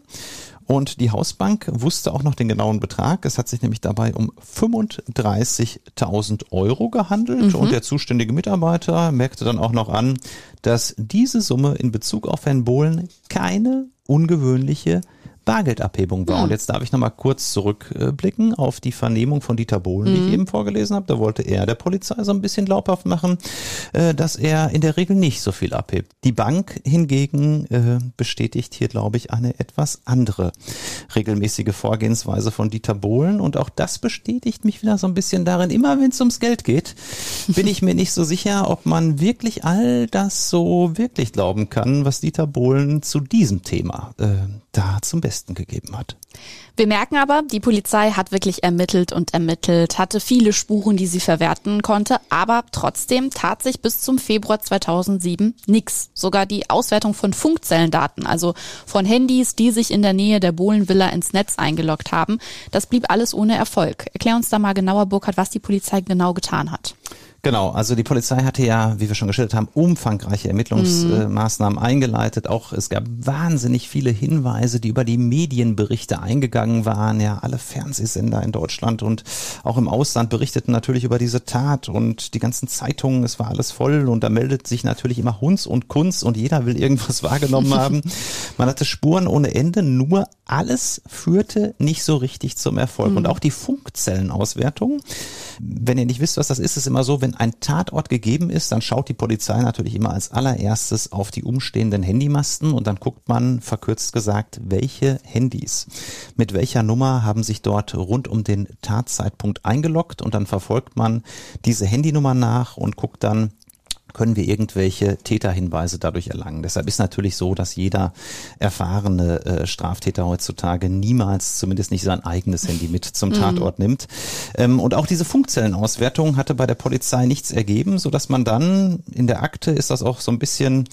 Und die Hausbank wusste auch noch den genauen Betrag. Es hat sich nämlich dabei um 35.000 Euro gehandelt. Mhm. Und der zuständige Mitarbeiter merkte dann auch noch an, dass diese Summe in Bezug auf Herrn Bohlen keine ungewöhnliche Bargeldabhebung war. Mhm. Und jetzt darf ich nochmal kurz zurückblicken auf die Vernehmung von Dieter Bohlen, die ich hm. eben vorgelesen habe. Da wollte er der Polizei so ein bisschen glaubhaft machen, äh, dass er in der Regel nicht so viel abhebt. Die Bank hingegen äh, bestätigt hier, glaube ich, eine etwas andere regelmäßige Vorgehensweise von Dieter Bohlen. Und auch das bestätigt mich wieder so ein bisschen darin, immer wenn es ums Geld geht, bin ich mir nicht so sicher, ob man wirklich all das so wirklich glauben kann, was Dieter Bohlen zu diesem Thema äh, da zum Besten gegeben hat. Wir merken aber, die Polizei hat wirklich ermittelt und ermittelt, hatte viele Spuren, die sie verwerten konnte, aber trotzdem tat sich bis zum Februar 2007 nichts. Sogar die Auswertung von Funkzellendaten, also von Handys, die sich in der Nähe der Bohlenvilla ins Netz eingeloggt haben, das blieb alles ohne Erfolg. Erklär uns da mal genauer, Burkhard, was die Polizei genau getan hat. Genau, also die Polizei hatte ja, wie wir schon geschildert haben, umfangreiche Ermittlungsmaßnahmen mhm. eingeleitet. Auch es gab wahnsinnig viele Hinweise, die über die Medienberichte eingegangen waren. Ja, alle Fernsehsender in Deutschland und auch im Ausland berichteten natürlich über diese Tat und die ganzen Zeitungen, es war alles voll und da meldet sich natürlich immer Hunds und Kunst und jeder will irgendwas wahrgenommen haben. Man hatte Spuren ohne Ende, nur alles führte nicht so richtig zum Erfolg. Mhm. Und auch die Funkzellenauswertung, wenn ihr nicht wisst, was das ist, ist immer so, wenn ein Tatort gegeben ist, dann schaut die Polizei natürlich immer als allererstes auf die umstehenden Handymasten und dann guckt man, verkürzt gesagt, welche Handys. Mit welcher Nummer haben sich dort rund um den Tatzeitpunkt eingeloggt und dann verfolgt man diese Handynummer nach und guckt dann, können wir irgendwelche Täterhinweise dadurch erlangen. Deshalb ist natürlich so, dass jeder erfahrene äh, Straftäter heutzutage niemals, zumindest nicht sein eigenes Handy mit zum mhm. Tatort mhm. nimmt. Ähm, und auch diese Funkzellenauswertung hatte bei der Polizei nichts ergeben, so dass man dann in der Akte ist das auch so ein bisschen,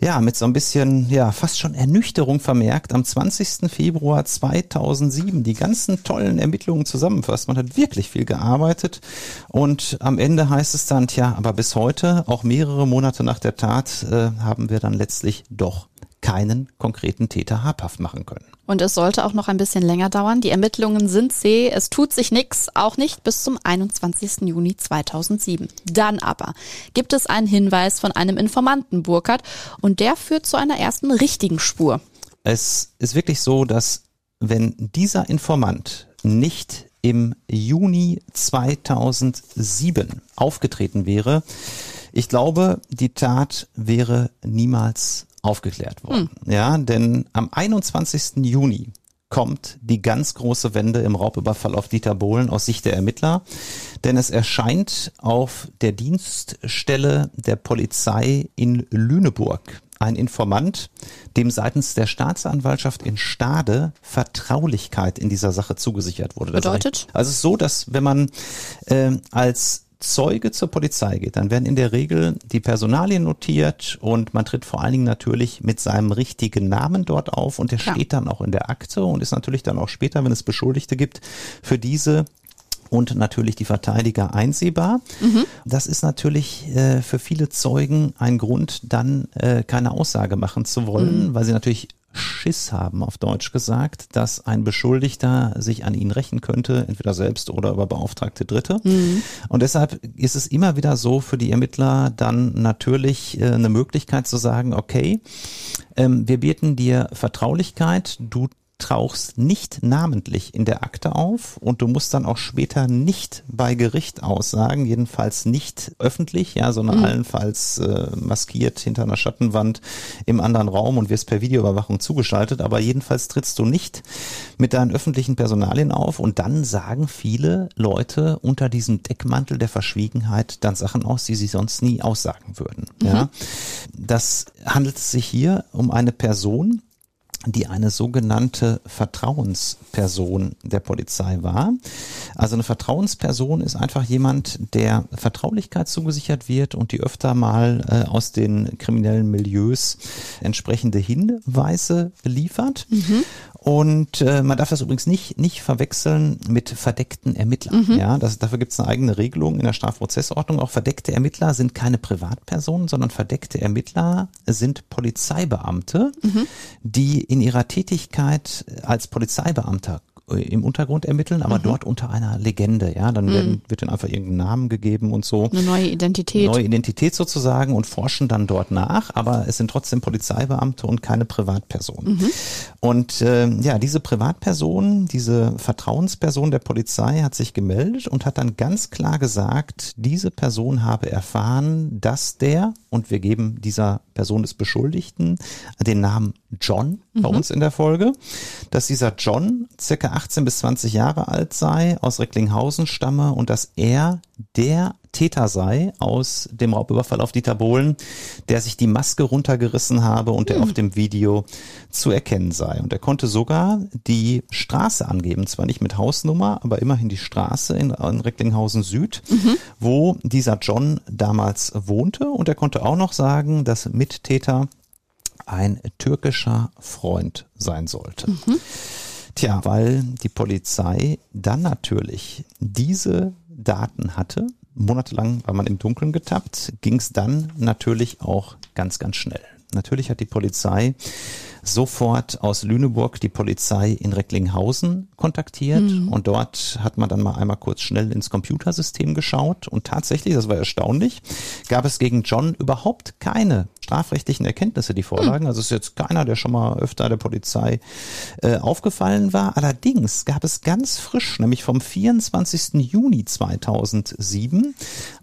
ja, mit so ein bisschen, ja, fast schon Ernüchterung vermerkt. Am 20. Februar 2007 die ganzen tollen Ermittlungen zusammenfasst. Man hat wirklich viel gearbeitet und am Ende heißt es dann, tja, aber bis heute auch mehrere Monate nach der Tat äh, haben wir dann letztlich doch keinen konkreten Täter habhaft machen können. Und es sollte auch noch ein bisschen länger dauern. Die Ermittlungen sind zäh. Es tut sich nichts, auch nicht bis zum 21. Juni 2007. Dann aber gibt es einen Hinweis von einem Informanten Burkhardt und der führt zu einer ersten richtigen Spur. Es ist wirklich so, dass wenn dieser Informant nicht im Juni 2007 aufgetreten wäre, ich glaube, die Tat wäre niemals aufgeklärt worden. Hm. Ja, denn am 21. Juni kommt die ganz große Wende im Raubüberfall auf Dieter Bohlen aus Sicht der Ermittler, denn es erscheint auf der Dienststelle der Polizei in Lüneburg ein Informant, dem seitens der Staatsanwaltschaft in Stade Vertraulichkeit in dieser Sache zugesichert wurde. Bedeutet? Also es ist so, dass wenn man äh, als Zeuge zur Polizei geht, dann werden in der Regel die Personalien notiert und man tritt vor allen Dingen natürlich mit seinem richtigen Namen dort auf und der ja. steht dann auch in der Akte und ist natürlich dann auch später, wenn es Beschuldigte gibt, für diese und natürlich die Verteidiger einsehbar. Mhm. Das ist natürlich äh, für viele Zeugen ein Grund, dann äh, keine Aussage machen zu wollen, mhm. weil sie natürlich Schiss haben, auf Deutsch gesagt, dass ein Beschuldigter sich an ihnen rächen könnte, entweder selbst oder über beauftragte Dritte. Mhm. Und deshalb ist es immer wieder so für die Ermittler dann natürlich äh, eine Möglichkeit zu sagen, okay, ähm, wir bieten dir Vertraulichkeit, du tauchst nicht namentlich in der Akte auf und du musst dann auch später nicht bei Gericht aussagen, jedenfalls nicht öffentlich, ja, sondern mhm. allenfalls äh, maskiert hinter einer Schattenwand im anderen Raum und wirst per Videoüberwachung zugeschaltet, aber jedenfalls trittst du nicht mit deinen öffentlichen Personalien auf und dann sagen viele Leute unter diesem Deckmantel der Verschwiegenheit dann Sachen aus, die sie sonst nie aussagen würden. Mhm. Ja, das handelt sich hier um eine Person, die eine sogenannte Vertrauensperson der Polizei war. Also eine Vertrauensperson ist einfach jemand, der Vertraulichkeit zugesichert wird und die öfter mal äh, aus den kriminellen Milieus entsprechende Hinweise liefert. Mhm. Und äh, man darf das übrigens nicht, nicht verwechseln mit verdeckten Ermittlern. Mhm. Ja, das, dafür gibt es eine eigene Regelung in der Strafprozessordnung. Auch verdeckte Ermittler sind keine Privatpersonen, sondern verdeckte Ermittler sind Polizeibeamte, mhm. die in ihrer Tätigkeit als Polizeibeamter im Untergrund ermitteln, aber mhm. dort unter einer Legende, ja. Dann werden, mhm. wird dann einfach irgendein Namen gegeben und so. Eine neue Identität. Neue Identität sozusagen und forschen dann dort nach, aber es sind trotzdem Polizeibeamte und keine Privatpersonen. Mhm. Und äh, ja, diese Privatperson, diese Vertrauensperson der Polizei hat sich gemeldet und hat dann ganz klar gesagt, diese Person habe erfahren, dass der, und wir geben dieser Person des Beschuldigten den Namen John bei mhm. uns in der Folge, dass dieser John circa 18 bis 20 Jahre alt sei, aus Recklinghausen stamme und dass er der Täter sei aus dem Raubüberfall auf Dieter Bohlen, der sich die Maske runtergerissen habe und der mhm. auf dem Video zu erkennen sei. Und er konnte sogar die Straße angeben, zwar nicht mit Hausnummer, aber immerhin die Straße in, in Recklinghausen Süd, mhm. wo dieser John damals wohnte. Und er konnte auch noch sagen, dass Mittäter ein türkischer Freund sein sollte. Mhm. Tja, weil die Polizei dann natürlich diese Daten hatte, monatelang war man im Dunkeln getappt, ging es dann natürlich auch ganz, ganz schnell. Natürlich hat die Polizei sofort aus Lüneburg die Polizei in Recklinghausen kontaktiert mhm. und dort hat man dann mal einmal kurz schnell ins Computersystem geschaut und tatsächlich, das war erstaunlich, gab es gegen John überhaupt keine strafrechtlichen Erkenntnisse, die vorlagen. Also es ist jetzt keiner, der schon mal öfter der Polizei äh, aufgefallen war. Allerdings gab es ganz frisch, nämlich vom 24. Juni 2007,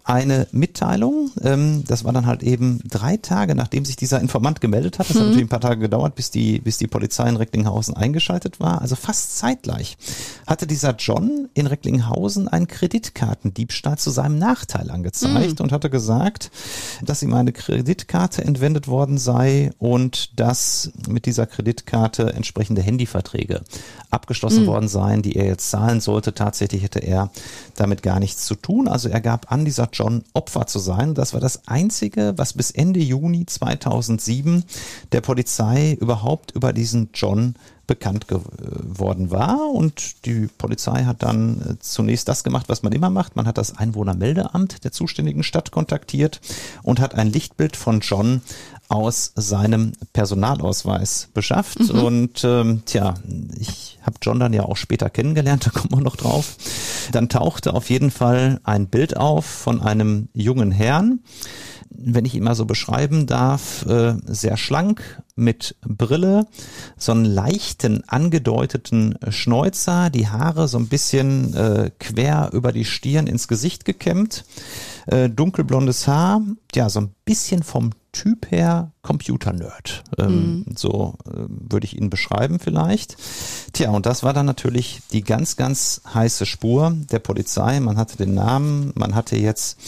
eine Mitteilung. Ähm, das war dann halt eben drei Tage, nachdem sich dieser Informant gemeldet hat. Das mhm. hat natürlich ein paar Tage gedauert, bis die, bis die Polizei in Recklinghausen eingeschaltet war. Also fast zeitgleich hatte dieser John in Recklinghausen einen Kreditkartendiebstahl zu seinem Nachteil angezeigt mhm. und hatte gesagt, dass ihm eine Kreditkarte entwendet worden sei und dass mit dieser Kreditkarte entsprechende Handyverträge abgeschlossen mhm. worden seien, die er jetzt zahlen sollte. Tatsächlich hätte er damit gar nichts zu tun. Also er gab an, dieser John Opfer zu sein. Das war das Einzige, was bis Ende Juni 2007 der Polizei überhaupt über diesen John bekannt geworden war. Und die Polizei hat dann äh, zunächst das gemacht, was man immer macht. Man hat das Einwohnermeldeamt der zuständigen Stadt kontaktiert und hat ein Lichtbild von John aus seinem Personalausweis beschafft. Mhm. Und ähm, tja, ich habe John dann ja auch später kennengelernt, da kommen wir noch drauf. Dann tauchte auf jeden Fall ein Bild auf von einem jungen Herrn, wenn ich ihn mal so beschreiben darf, äh, sehr schlank, mit Brille, so einen leichten angedeuteten Schnäuzer, die Haare so ein bisschen äh, quer über die Stirn ins Gesicht gekämmt, äh, dunkelblondes Haar, ja, so ein bisschen vom Typ her Computer-Nerd. Ähm, mhm. So äh, würde ich ihn beschreiben vielleicht. Tja, und das war dann natürlich die ganz, ganz heiße Spur der Polizei. Man hatte den Namen, man hatte jetzt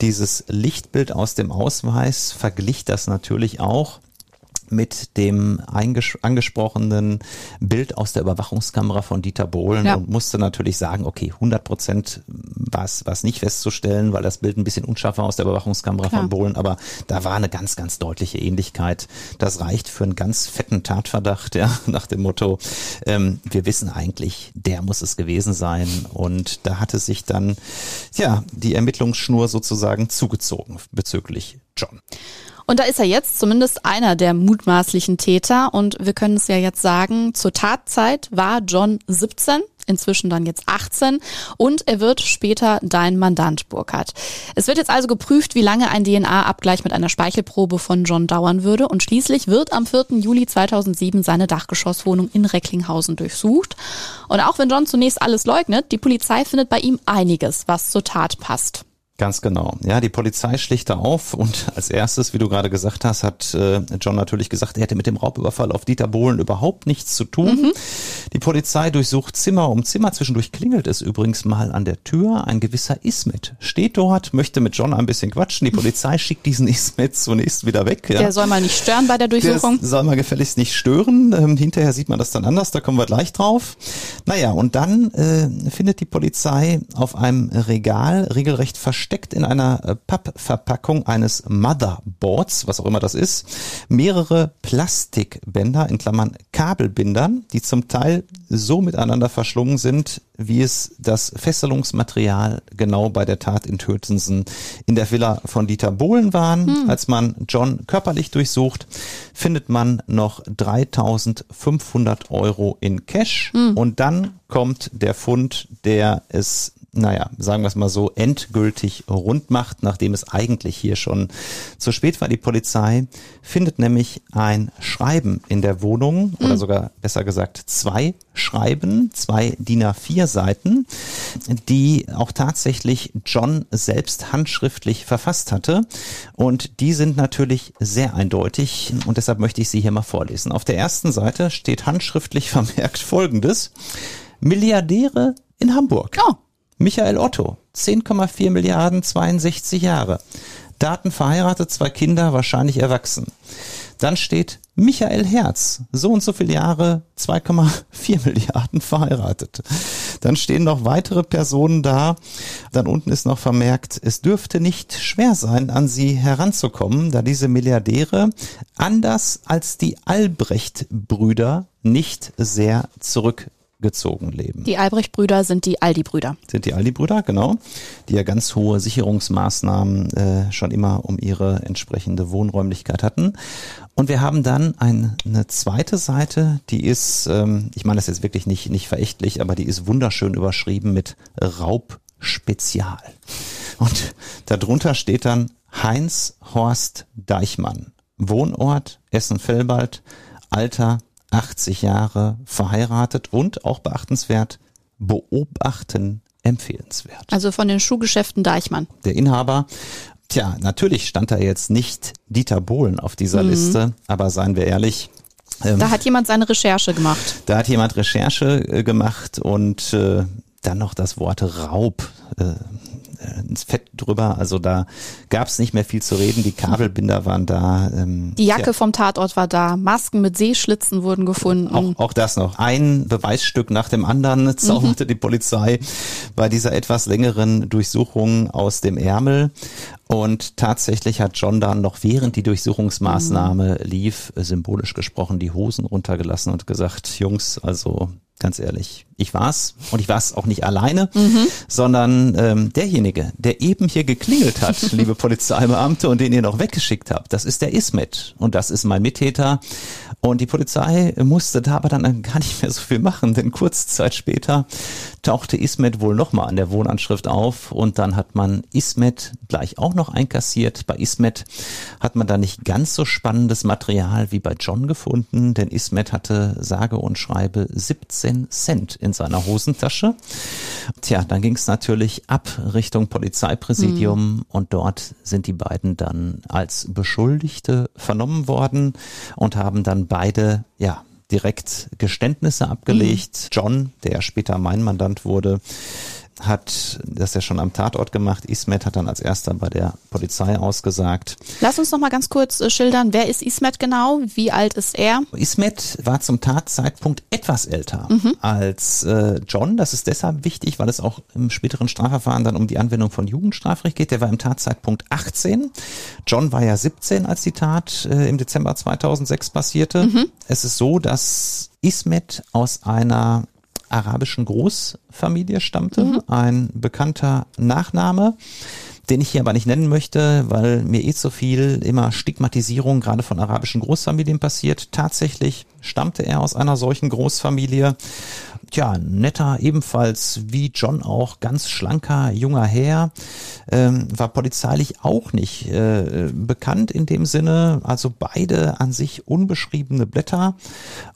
dieses Lichtbild aus dem Ausweis, verglich das natürlich auch mit dem angesprochenen Bild aus der Überwachungskamera von Dieter Bohlen ja. und musste natürlich sagen, okay, 100 Prozent war es nicht festzustellen, weil das Bild ein bisschen unscharf war aus der Überwachungskamera Klar. von Bohlen, aber da war eine ganz, ganz deutliche Ähnlichkeit. Das reicht für einen ganz fetten Tatverdacht, ja, nach dem Motto, ähm, wir wissen eigentlich, der muss es gewesen sein und da hatte sich dann, ja, die Ermittlungsschnur sozusagen zugezogen bezüglich John. Und da ist er jetzt zumindest einer der mutmaßlichen Täter. Und wir können es ja jetzt sagen, zur Tatzeit war John 17 inzwischen dann jetzt 18 und er wird später dein Mandant, Burkhardt. Es wird jetzt also geprüft, wie lange ein DNA-Abgleich mit einer Speichelprobe von John dauern würde und schließlich wird am 4. Juli 2007 seine Dachgeschosswohnung in Recklinghausen durchsucht. Und auch wenn John zunächst alles leugnet, die Polizei findet bei ihm einiges, was zur Tat passt. Ganz genau. Ja, die Polizei schlicht da auf und als erstes, wie du gerade gesagt hast, hat äh, John natürlich gesagt, er hätte mit dem Raubüberfall auf Dieter Bohlen überhaupt nichts zu tun. Mhm. Die Polizei durchsucht Zimmer um Zimmer. Zwischendurch klingelt es übrigens mal an der Tür. Ein gewisser Ismet steht dort, möchte mit John ein bisschen quatschen. Die Polizei schickt diesen Ismet zunächst wieder weg. Ja. Der soll mal nicht stören bei der Durchsuchung. Der soll mal gefälligst nicht stören. Ähm, hinterher sieht man das dann anders, da kommen wir gleich drauf. Naja, und dann äh, findet die Polizei auf einem Regal regelrecht versteckt versteckt in einer äh, Pappverpackung eines Motherboards, was auch immer das ist, mehrere Plastikbänder in Klammern Kabelbindern, die zum Teil so miteinander verschlungen sind, wie es das Fesselungsmaterial genau bei der Tat in Tötensen in der Villa von Dieter Bohlen waren. Hm. Als man John körperlich durchsucht, findet man noch 3500 Euro in Cash hm. und dann kommt der Fund, der es naja, sagen wir es mal so, endgültig rund macht, nachdem es eigentlich hier schon zu spät war. Die Polizei findet nämlich ein Schreiben in der Wohnung oder hm. sogar besser gesagt zwei Schreiben, zwei DIN A4 Seiten, die auch tatsächlich John selbst handschriftlich verfasst hatte. Und die sind natürlich sehr eindeutig und deshalb möchte ich sie hier mal vorlesen. Auf der ersten Seite steht handschriftlich vermerkt Folgendes. Milliardäre in Hamburg. Oh. Michael Otto, 10,4 Milliarden, 62 Jahre. Daten verheiratet, zwei Kinder, wahrscheinlich erwachsen. Dann steht Michael Herz, so und so viele Jahre, 2,4 Milliarden verheiratet. Dann stehen noch weitere Personen da. Dann unten ist noch vermerkt, es dürfte nicht schwer sein, an sie heranzukommen, da diese Milliardäre anders als die Albrecht-Brüder nicht sehr zurück gezogen leben. Die Albrecht-Brüder sind die Aldi-Brüder. Sind die Aldi-Brüder, genau, die ja ganz hohe Sicherungsmaßnahmen äh, schon immer um ihre entsprechende Wohnräumlichkeit hatten. Und wir haben dann ein, eine zweite Seite, die ist, ähm, ich meine das jetzt wirklich nicht, nicht verächtlich, aber die ist wunderschön überschrieben mit Raubspezial. Und darunter steht dann Heinz Horst Deichmann. Wohnort Essen-Felbald, Alter 80 Jahre, verheiratet und auch beachtenswert, beobachten empfehlenswert. Also von den Schuhgeschäften Deichmann. Der Inhaber Tja, natürlich stand da jetzt nicht Dieter Bohlen auf dieser mhm. Liste, aber seien wir ehrlich. Ähm, da hat jemand seine Recherche gemacht. Da hat jemand Recherche äh, gemacht und äh, dann noch das Wort Raub. Äh, äh, ins Fett drüber. Also da gab es nicht mehr viel zu reden. Die Kabelbinder waren da. Ähm, die Jacke ja. vom Tatort war da. Masken mit Seeschlitzen wurden gefunden. Auch, auch das noch. Ein Beweisstück nach dem anderen zauberte mhm. die Polizei bei dieser etwas längeren Durchsuchung aus dem Ärmel. Und tatsächlich hat John dann noch während die Durchsuchungsmaßnahme mhm. lief, symbolisch gesprochen, die Hosen runtergelassen und gesagt, Jungs, also ganz ehrlich. Ich war's und ich war's auch nicht alleine, mhm. sondern ähm, derjenige, der eben hier geklingelt hat, liebe Polizeibeamte, und den ihr noch weggeschickt habt, das ist der Ismet und das ist mein Mittäter. Und die Polizei musste da aber dann gar nicht mehr so viel machen, denn kurze Zeit später tauchte Ismet wohl nochmal an der Wohnanschrift auf und dann hat man Ismet gleich auch noch einkassiert. Bei Ismet hat man da nicht ganz so spannendes Material wie bei John gefunden, denn Ismet hatte sage und schreibe 17 Cent in seiner Hosentasche. Tja, dann ging es natürlich ab Richtung Polizeipräsidium mhm. und dort sind die beiden dann als Beschuldigte vernommen worden und haben dann beide, ja, direkt Geständnisse abgelegt. Mhm. John, der später mein Mandant wurde, hat das ja schon am Tatort gemacht. Ismet hat dann als erster bei der Polizei ausgesagt. Lass uns noch mal ganz kurz äh, schildern, wer ist Ismet genau? Wie alt ist er? Ismet war zum Tatzeitpunkt etwas älter mhm. als äh, John. Das ist deshalb wichtig, weil es auch im späteren Strafverfahren dann um die Anwendung von Jugendstrafrecht geht. Der war im Tatzeitpunkt 18. John war ja 17, als die Tat äh, im Dezember 2006 passierte. Mhm. Es ist so, dass Ismet aus einer arabischen Großfamilie stammte, mhm. ein bekannter Nachname den ich hier aber nicht nennen möchte, weil mir eh zu viel immer Stigmatisierung gerade von arabischen Großfamilien passiert. Tatsächlich stammte er aus einer solchen Großfamilie Tja, netter, ebenfalls wie John auch, ganz schlanker, junger Herr, ähm, war polizeilich auch nicht äh, bekannt in dem Sinne, also beide an sich unbeschriebene Blätter.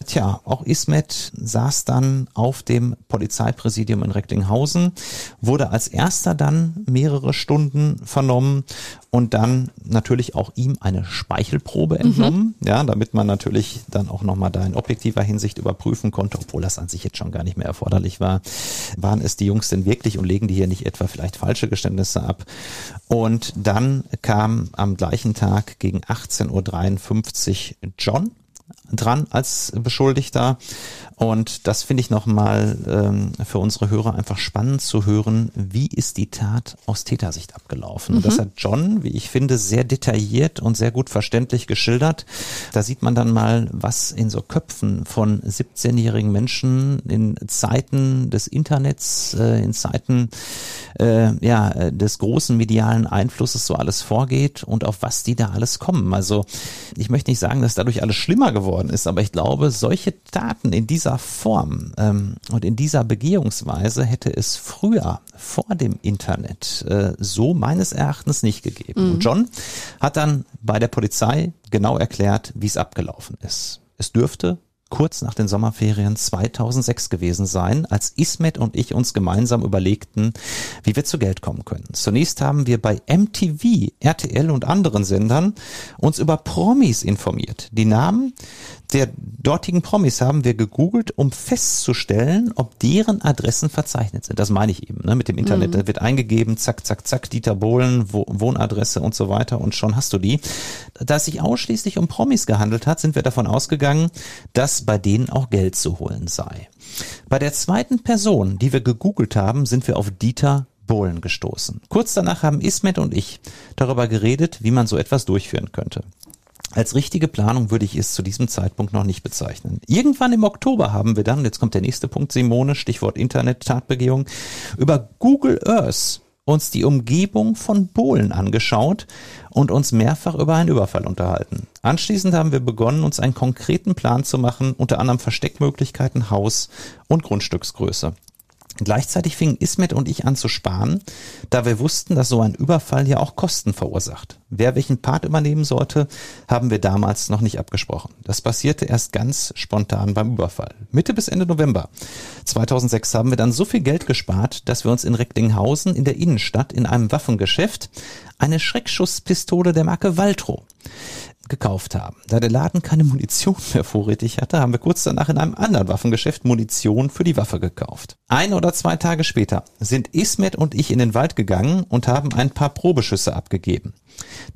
Tja, auch Ismet saß dann auf dem Polizeipräsidium in Recklinghausen, wurde als erster dann mehrere Stunden vernommen und dann natürlich auch ihm eine Speichelprobe entnommen, mhm. ja, damit man natürlich dann auch nochmal da in objektiver Hinsicht überprüfen konnte, obwohl das an sich jetzt schon gar nicht mehr erforderlich war. Waren es die Jungs denn wirklich und legen die hier nicht etwa vielleicht falsche Geständnisse ab? Und dann kam am gleichen Tag gegen 18.53 Uhr John dran als Beschuldigter. Und das finde ich nochmal ähm, für unsere Hörer einfach spannend zu hören, wie ist die Tat aus Tätersicht abgelaufen. Mhm. Und das hat John, wie ich finde, sehr detailliert und sehr gut verständlich geschildert. Da sieht man dann mal, was in so Köpfen von 17-jährigen Menschen in Zeiten des Internets, äh, in Zeiten äh, ja, des großen medialen Einflusses so alles vorgeht und auf was die da alles kommen. Also ich möchte nicht sagen, dass dadurch alles schlimmer geworden ist, aber ich glaube, solche Taten in dieser Form ähm, und in dieser Begehungsweise hätte es früher vor dem Internet äh, so meines Erachtens nicht gegeben. Mhm. Und John hat dann bei der Polizei genau erklärt, wie es abgelaufen ist. Es dürfte kurz nach den Sommerferien 2006 gewesen sein, als Ismet und ich uns gemeinsam überlegten, wie wir zu Geld kommen können. Zunächst haben wir bei MTV, RTL und anderen Sendern uns über Promis informiert. Die Namen der dortigen Promis haben wir gegoogelt, um festzustellen, ob deren Adressen verzeichnet sind. Das meine ich eben, ne, mit dem Internet. Mhm. Da wird eingegeben, zack, zack, zack, Dieter Bohlen, Wohnadresse und so weiter und schon hast du die. Da es sich ausschließlich um Promis gehandelt hat, sind wir davon ausgegangen, dass bei denen auch Geld zu holen sei. Bei der zweiten Person, die wir gegoogelt haben, sind wir auf Dieter Bohlen gestoßen. Kurz danach haben Ismet und ich darüber geredet, wie man so etwas durchführen könnte. Als richtige Planung würde ich es zu diesem Zeitpunkt noch nicht bezeichnen. Irgendwann im Oktober haben wir dann, jetzt kommt der nächste Punkt, Simone, Stichwort Internet-Tatbegehung, über Google Earth uns die Umgebung von Bohlen angeschaut und uns mehrfach über einen Überfall unterhalten. Anschließend haben wir begonnen, uns einen konkreten Plan zu machen, unter anderem Versteckmöglichkeiten, Haus und Grundstücksgröße. Gleichzeitig fingen Ismet und ich an zu sparen, da wir wussten, dass so ein Überfall ja auch Kosten verursacht. Wer welchen Part übernehmen sollte, haben wir damals noch nicht abgesprochen. Das passierte erst ganz spontan beim Überfall. Mitte bis Ende November 2006 haben wir dann so viel Geld gespart, dass wir uns in Recklinghausen in der Innenstadt in einem Waffengeschäft eine Schreckschusspistole der Marke Valtro gekauft haben. Da der Laden keine Munition mehr vorrätig hatte, haben wir kurz danach in einem anderen Waffengeschäft Munition für die Waffe gekauft. Ein oder zwei Tage später sind Ismet und ich in den Wald gegangen und haben ein paar Probeschüsse abgegeben.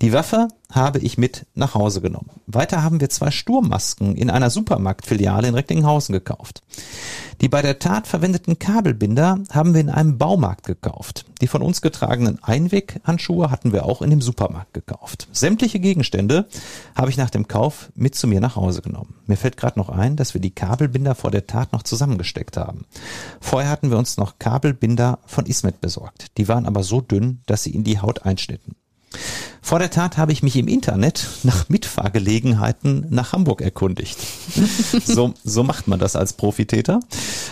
Die Waffe habe ich mit nach Hause genommen. Weiter haben wir zwei Sturmmasken in einer Supermarktfiliale in Recklinghausen gekauft. Die bei der Tat verwendeten Kabelbinder haben wir in einem Baumarkt gekauft. Die von uns getragenen Einweghandschuhe hatten wir auch in dem Supermarkt gekauft. Sämtliche Gegenstände habe ich nach dem Kauf mit zu mir nach Hause genommen. Mir fällt gerade noch ein, dass wir die Kabelbinder vor der Tat noch zusammengesteckt haben. Vorher hatten wir uns noch Kabelbinder von Ismet besorgt. Die waren aber so dünn, dass sie in die Haut einschnitten. Vor der Tat habe ich mich im Internet nach Mitfahrgelegenheiten nach Hamburg erkundigt. so, so macht man das als Profitäter.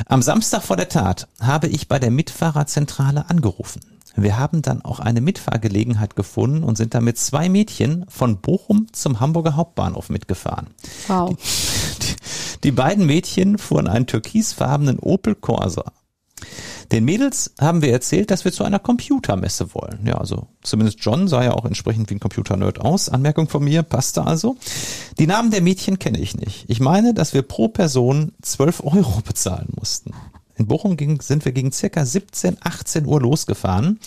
Am Samstag vor der Tat habe ich bei der Mitfahrerzentrale angerufen. Wir haben dann auch eine Mitfahrgelegenheit gefunden und sind damit zwei Mädchen von Bochum zum Hamburger Hauptbahnhof mitgefahren. Wow. Die, die, die beiden Mädchen fuhren einen türkisfarbenen Opel Corsa den Mädels haben wir erzählt, dass wir zu einer Computermesse wollen. Ja, also zumindest John sah ja auch entsprechend wie ein Computer-Nerd aus. Anmerkung von mir, passte also. Die Namen der Mädchen kenne ich nicht. Ich meine, dass wir pro Person 12 Euro bezahlen mussten. In Bochum ging, sind wir gegen circa 17, 18 Uhr losgefahren.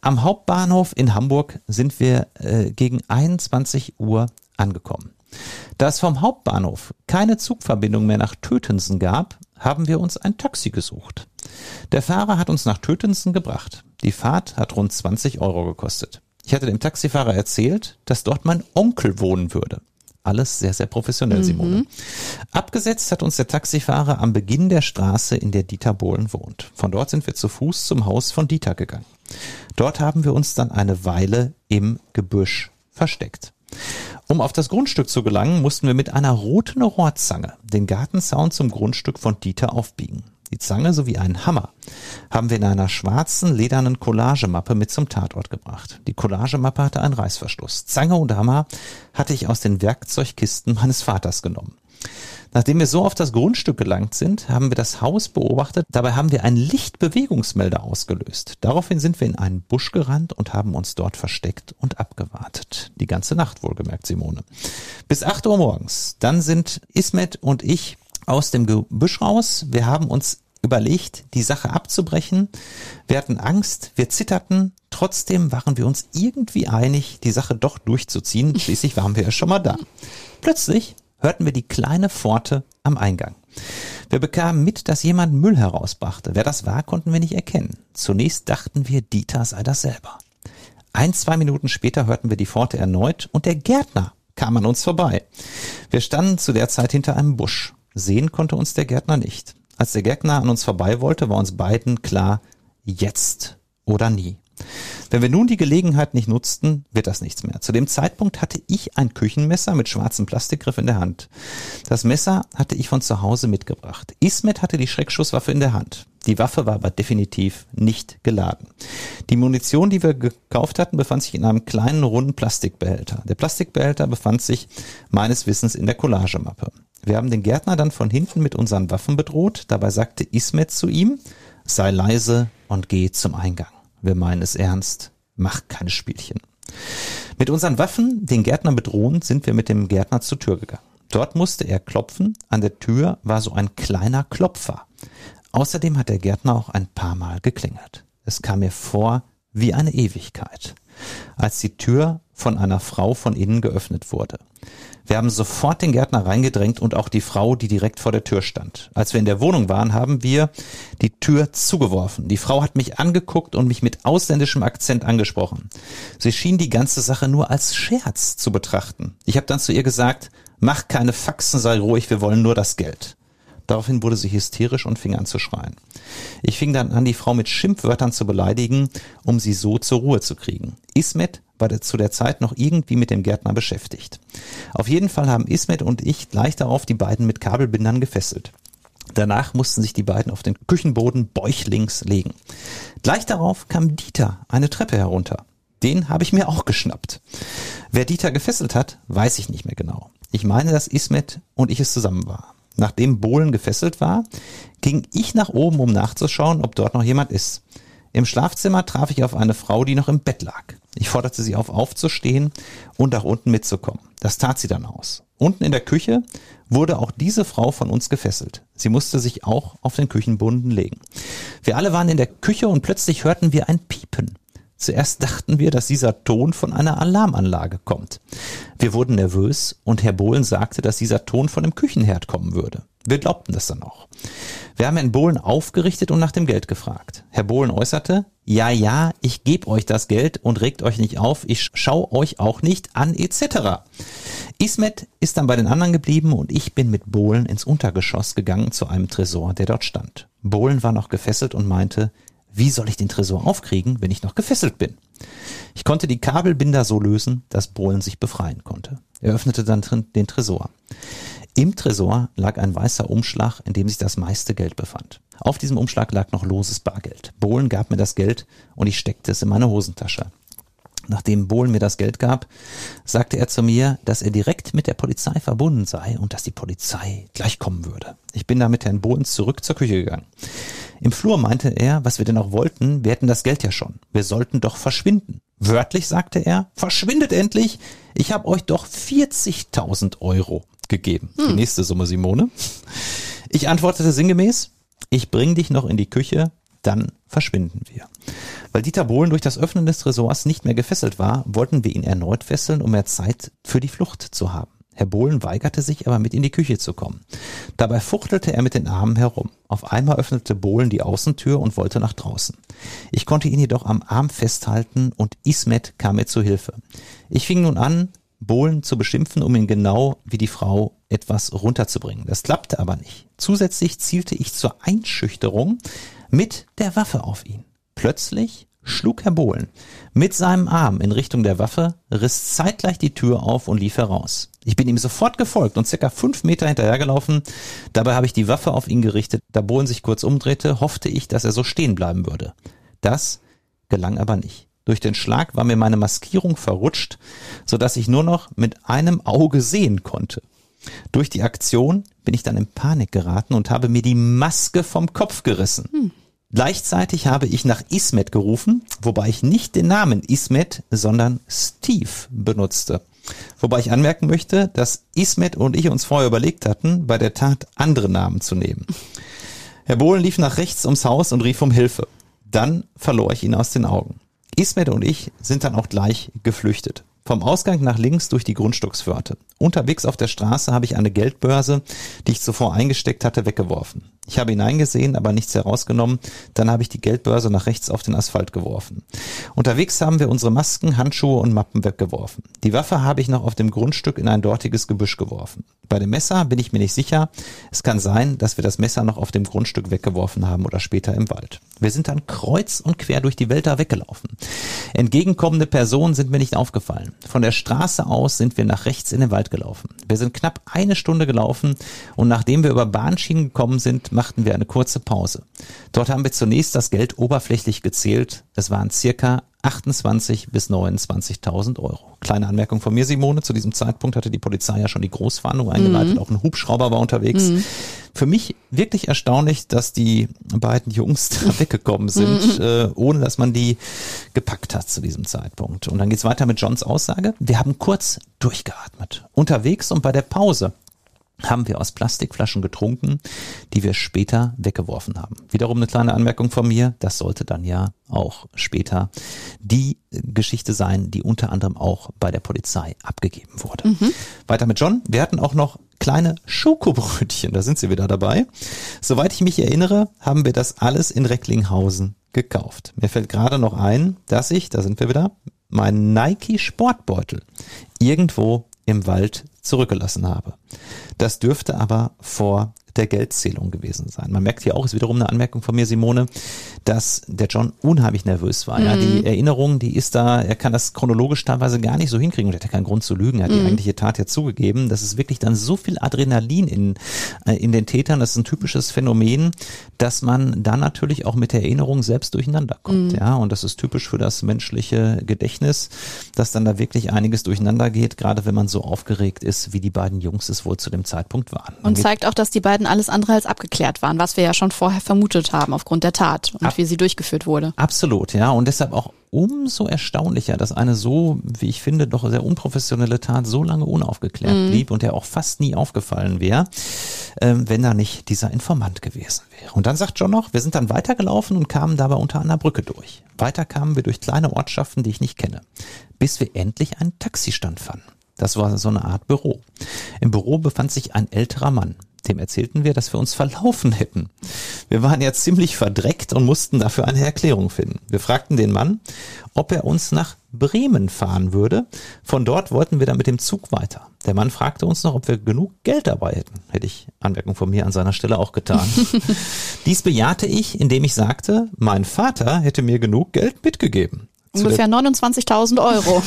Am Hauptbahnhof in Hamburg sind wir äh, gegen 21 Uhr angekommen. Da es vom Hauptbahnhof keine Zugverbindung mehr nach Tötensen gab, haben wir uns ein Taxi gesucht. Der Fahrer hat uns nach Tötensen gebracht. Die Fahrt hat rund 20 Euro gekostet. Ich hatte dem Taxifahrer erzählt, dass dort mein Onkel wohnen würde. Alles sehr, sehr professionell, mhm. Simone. Abgesetzt hat uns der Taxifahrer am Beginn der Straße, in der Dieter Bohlen wohnt. Von dort sind wir zu Fuß zum Haus von Dieter gegangen. Dort haben wir uns dann eine Weile im Gebüsch versteckt. Um auf das Grundstück zu gelangen, mussten wir mit einer roten Rohrzange den Gartenzaun zum Grundstück von Dieter aufbiegen. Die Zange sowie einen Hammer haben wir in einer schwarzen ledernen Collagemappe mit zum Tatort gebracht. Die Collagemappe hatte einen Reißverschluss. Zange und Hammer hatte ich aus den Werkzeugkisten meines Vaters genommen. Nachdem wir so auf das Grundstück gelangt sind, haben wir das Haus beobachtet. Dabei haben wir einen Lichtbewegungsmelder ausgelöst. Daraufhin sind wir in einen Busch gerannt und haben uns dort versteckt und abgewartet. Die ganze Nacht wohlgemerkt, Simone. Bis acht Uhr morgens. Dann sind Ismet und ich aus dem Gebüsch raus. Wir haben uns überlegt, die Sache abzubrechen. Wir hatten Angst, wir zitterten. Trotzdem waren wir uns irgendwie einig, die Sache doch durchzuziehen. Schließlich waren wir ja schon mal da. Plötzlich hörten wir die kleine Pforte am Eingang. Wir bekamen mit, dass jemand Müll herausbrachte. Wer das war, konnten wir nicht erkennen. Zunächst dachten wir, Dieter sei das selber. Ein, zwei Minuten später hörten wir die Pforte erneut und der Gärtner kam an uns vorbei. Wir standen zu der Zeit hinter einem Busch. Sehen konnte uns der Gärtner nicht. Als der Gärtner an uns vorbei wollte, war uns beiden klar, jetzt oder nie. Wenn wir nun die Gelegenheit nicht nutzten, wird das nichts mehr. Zu dem Zeitpunkt hatte ich ein Küchenmesser mit schwarzem Plastikgriff in der Hand. Das Messer hatte ich von zu Hause mitgebracht. Ismet hatte die Schreckschusswaffe in der Hand. Die Waffe war aber definitiv nicht geladen. Die Munition, die wir gekauft hatten, befand sich in einem kleinen runden Plastikbehälter. Der Plastikbehälter befand sich meines Wissens in der Collagemappe. Wir haben den Gärtner dann von hinten mit unseren Waffen bedroht. Dabei sagte Ismet zu ihm, sei leise und geh zum Eingang. Wir meinen es ernst. Mach keine Spielchen. Mit unseren Waffen, den Gärtner bedrohend, sind wir mit dem Gärtner zur Tür gegangen. Dort musste er klopfen. An der Tür war so ein kleiner Klopfer. Außerdem hat der Gärtner auch ein paar Mal geklingelt. Es kam mir vor wie eine Ewigkeit, als die Tür von einer Frau von innen geöffnet wurde. Wir haben sofort den Gärtner reingedrängt und auch die Frau, die direkt vor der Tür stand. Als wir in der Wohnung waren, haben wir die Tür zugeworfen. Die Frau hat mich angeguckt und mich mit ausländischem Akzent angesprochen. Sie schien die ganze Sache nur als Scherz zu betrachten. Ich habe dann zu ihr gesagt, mach keine Faxen, sei ruhig, wir wollen nur das Geld. Daraufhin wurde sie hysterisch und fing an zu schreien. Ich fing dann an, die Frau mit Schimpfwörtern zu beleidigen, um sie so zur Ruhe zu kriegen. Ismet war zu der Zeit noch irgendwie mit dem Gärtner beschäftigt. Auf jeden Fall haben Ismet und ich gleich darauf die beiden mit Kabelbindern gefesselt. Danach mussten sich die beiden auf den Küchenboden bäuchlings legen. Gleich darauf kam Dieter eine Treppe herunter. Den habe ich mir auch geschnappt. Wer Dieter gefesselt hat, weiß ich nicht mehr genau. Ich meine, dass Ismet und ich es zusammen war. Nachdem Bohlen gefesselt war, ging ich nach oben, um nachzuschauen, ob dort noch jemand ist. Im Schlafzimmer traf ich auf eine Frau, die noch im Bett lag. Ich forderte sie auf, aufzustehen und nach unten mitzukommen. Das tat sie dann aus. Unten in der Küche wurde auch diese Frau von uns gefesselt. Sie musste sich auch auf den Küchenboden legen. Wir alle waren in der Küche und plötzlich hörten wir ein Piepen. Zuerst dachten wir, dass dieser Ton von einer Alarmanlage kommt. Wir wurden nervös und Herr Bohlen sagte, dass dieser Ton von dem Küchenherd kommen würde. Wir glaubten das dann auch. Wir haben Herrn Bohlen aufgerichtet und nach dem Geld gefragt. Herr Bohlen äußerte, ja, ja, ich gebe euch das Geld und regt euch nicht auf, ich schau euch auch nicht an, etc. Ismet ist dann bei den anderen geblieben und ich bin mit Bohlen ins Untergeschoss gegangen zu einem Tresor, der dort stand. Bohlen war noch gefesselt und meinte, wie soll ich den Tresor aufkriegen, wenn ich noch gefesselt bin? Ich konnte die Kabelbinder so lösen, dass Bohlen sich befreien konnte. Er öffnete dann den Tresor. Im Tresor lag ein weißer Umschlag, in dem sich das meiste Geld befand. Auf diesem Umschlag lag noch loses Bargeld. Bohlen gab mir das Geld und ich steckte es in meine Hosentasche. Nachdem Bohlen mir das Geld gab, sagte er zu mir, dass er direkt mit der Polizei verbunden sei und dass die Polizei gleich kommen würde. Ich bin da mit Herrn Bohlen zurück zur Küche gegangen. Im Flur meinte er, was wir denn auch wollten, wir hätten das Geld ja schon. Wir sollten doch verschwinden. Wörtlich sagte er, verschwindet endlich. Ich habe euch doch 40.000 Euro gegeben. Hm. Die nächste Summe, Simone. Ich antwortete sinngemäß, ich bring dich noch in die Küche, dann verschwinden wir. Weil Dieter Bohlen durch das Öffnen des Tresors nicht mehr gefesselt war, wollten wir ihn erneut fesseln, um mehr Zeit für die Flucht zu haben. Herr Bohlen weigerte sich aber mit in die Küche zu kommen. Dabei fuchtelte er mit den Armen herum. Auf einmal öffnete Bohlen die Außentür und wollte nach draußen. Ich konnte ihn jedoch am Arm festhalten und Ismet kam mir zu Hilfe. Ich fing nun an, Bohlen zu beschimpfen, um ihn genau wie die Frau etwas runterzubringen. Das klappte aber nicht. Zusätzlich zielte ich zur Einschüchterung mit der Waffe auf ihn. Plötzlich schlug Herr Bohlen mit seinem Arm in Richtung der Waffe, riss zeitgleich die Tür auf und lief heraus. Ich bin ihm sofort gefolgt und circa fünf Meter hinterhergelaufen. Dabei habe ich die Waffe auf ihn gerichtet. Da Bohlen sich kurz umdrehte, hoffte ich, dass er so stehen bleiben würde. Das gelang aber nicht. Durch den Schlag war mir meine Maskierung verrutscht, so dass ich nur noch mit einem Auge sehen konnte. Durch die Aktion bin ich dann in Panik geraten und habe mir die Maske vom Kopf gerissen. Hm. Gleichzeitig habe ich nach Ismet gerufen, wobei ich nicht den Namen Ismet, sondern Steve benutzte. Wobei ich anmerken möchte, dass Ismet und ich uns vorher überlegt hatten, bei der Tat andere Namen zu nehmen. Herr Bohlen lief nach rechts ums Haus und rief um Hilfe. Dann verlor ich ihn aus den Augen. Ismet und ich sind dann auch gleich geflüchtet. Vom Ausgang nach links durch die Grundstückspforte. Unterwegs auf der Straße habe ich eine Geldbörse, die ich zuvor eingesteckt hatte, weggeworfen. Ich habe hineingesehen, aber nichts herausgenommen. Dann habe ich die Geldbörse nach rechts auf den Asphalt geworfen. Unterwegs haben wir unsere Masken, Handschuhe und Mappen weggeworfen. Die Waffe habe ich noch auf dem Grundstück in ein dortiges Gebüsch geworfen. Bei dem Messer bin ich mir nicht sicher. Es kann sein, dass wir das Messer noch auf dem Grundstück weggeworfen haben oder später im Wald. Wir sind dann kreuz und quer durch die Wälder weggelaufen. Entgegenkommende Personen sind mir nicht aufgefallen. Von der Straße aus sind wir nach rechts in den Wald gelaufen. Wir sind knapp eine Stunde gelaufen und nachdem wir über Bahnschienen gekommen sind, machten wir eine kurze Pause. Dort haben wir zunächst das Geld oberflächlich gezählt. Es waren circa 28 bis 29.000 Euro. Kleine Anmerkung von mir, Simone. Zu diesem Zeitpunkt hatte die Polizei ja schon die Großfahndung eingeleitet. Mhm. Auch ein Hubschrauber war unterwegs. Mhm. Für mich wirklich erstaunlich, dass die beiden Jungs da weggekommen sind, mhm. äh, ohne dass man die gepackt hat zu diesem Zeitpunkt. Und dann geht's weiter mit Johns Aussage. Wir haben kurz durchgeatmet. Unterwegs und bei der Pause haben wir aus Plastikflaschen getrunken, die wir später weggeworfen haben. Wiederum eine kleine Anmerkung von mir, das sollte dann ja auch später die Geschichte sein, die unter anderem auch bei der Polizei abgegeben wurde. Mhm. Weiter mit John. Wir hatten auch noch kleine Schokobrötchen, da sind sie wieder dabei. Soweit ich mich erinnere, haben wir das alles in Recklinghausen gekauft. Mir fällt gerade noch ein, dass ich, da sind wir wieder, meinen Nike Sportbeutel irgendwo im Wald zurückgelassen habe. Das dürfte aber vor der Geldzählung gewesen sein. Man merkt hier auch, ist wiederum eine Anmerkung von mir, Simone, dass der John unheimlich nervös war. Mhm. Ja, die mhm. Erinnerung, die ist da, er kann das chronologisch teilweise gar nicht so hinkriegen und er hat ja keinen Grund zu lügen, er hat mhm. die eigentliche Tat ja zugegeben. Das ist wirklich dann so viel Adrenalin in, äh, in den Tätern, das ist ein typisches Phänomen, dass man dann natürlich auch mit der Erinnerung selbst durcheinander kommt. Mhm. Ja, und das ist typisch für das menschliche Gedächtnis, dass dann da wirklich einiges durcheinander geht, gerade wenn man so aufgeregt ist, wie die beiden Jungs es wohl zu dem Zeitpunkt waren. Und zeigt auch, dass die beiden alles andere als abgeklärt waren, was wir ja schon vorher vermutet haben aufgrund der Tat und Ab wie sie durchgeführt wurde. Absolut, ja. Und deshalb auch umso erstaunlicher, dass eine so, wie ich finde, doch sehr unprofessionelle Tat so lange unaufgeklärt mhm. blieb und der auch fast nie aufgefallen wäre, ähm, wenn da nicht dieser Informant gewesen wäre. Und dann sagt John noch, wir sind dann weitergelaufen und kamen dabei unter einer Brücke durch. Weiter kamen wir durch kleine Ortschaften, die ich nicht kenne, bis wir endlich einen Taxistand fanden. Das war so eine Art Büro. Im Büro befand sich ein älterer Mann. Dem erzählten wir, dass wir uns verlaufen hätten. Wir waren ja ziemlich verdreckt und mussten dafür eine Erklärung finden. Wir fragten den Mann, ob er uns nach Bremen fahren würde. Von dort wollten wir dann mit dem Zug weiter. Der Mann fragte uns noch, ob wir genug Geld dabei hätten. Hätte ich Anmerkung von mir an seiner Stelle auch getan. Dies bejahte ich, indem ich sagte, mein Vater hätte mir genug Geld mitgegeben. Ungefähr 29.000 Euro.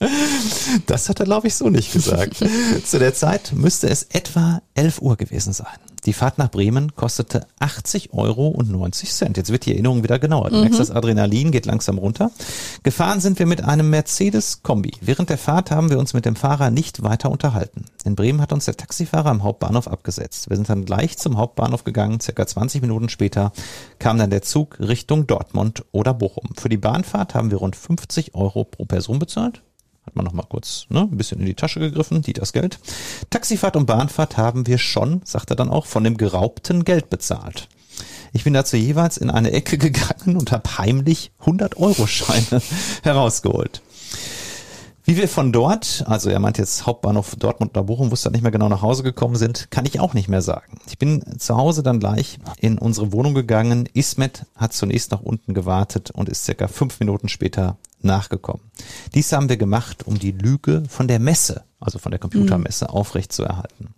das hat er, glaube ich, so nicht gesagt. Zu der Zeit müsste es etwa 11 Uhr gewesen sein. Die Fahrt nach Bremen kostete 80 Euro und 90 Cent. Jetzt wird die Erinnerung wieder genauer. Du mhm. merkst, das Adrenalin geht langsam runter. Gefahren sind wir mit einem Mercedes Kombi. Während der Fahrt haben wir uns mit dem Fahrer nicht weiter unterhalten. In Bremen hat uns der Taxifahrer am Hauptbahnhof abgesetzt. Wir sind dann gleich zum Hauptbahnhof gegangen. Circa 20 Minuten später kam dann der Zug Richtung Dortmund oder Bochum. Für die Bahnfahrt haben wir rund 50 Euro pro Person bezahlt. Hat man noch mal kurz ne, ein bisschen in die Tasche gegriffen, die das Geld. Taxifahrt und Bahnfahrt haben wir schon, sagt er dann auch, von dem geraubten Geld bezahlt. Ich bin dazu jeweils in eine Ecke gegangen und habe heimlich 100-Euro-Scheine herausgeholt. Wie wir von dort, also er meint jetzt Hauptbahnhof Dortmund oder Bochum, wusste nicht mehr genau nach Hause gekommen sind, kann ich auch nicht mehr sagen. Ich bin zu Hause dann gleich in unsere Wohnung gegangen. Ismet hat zunächst nach unten gewartet und ist circa fünf Minuten später nachgekommen. Dies haben wir gemacht, um die Lüge von der Messe, also von der Computermesse, mhm. aufrechtzuerhalten.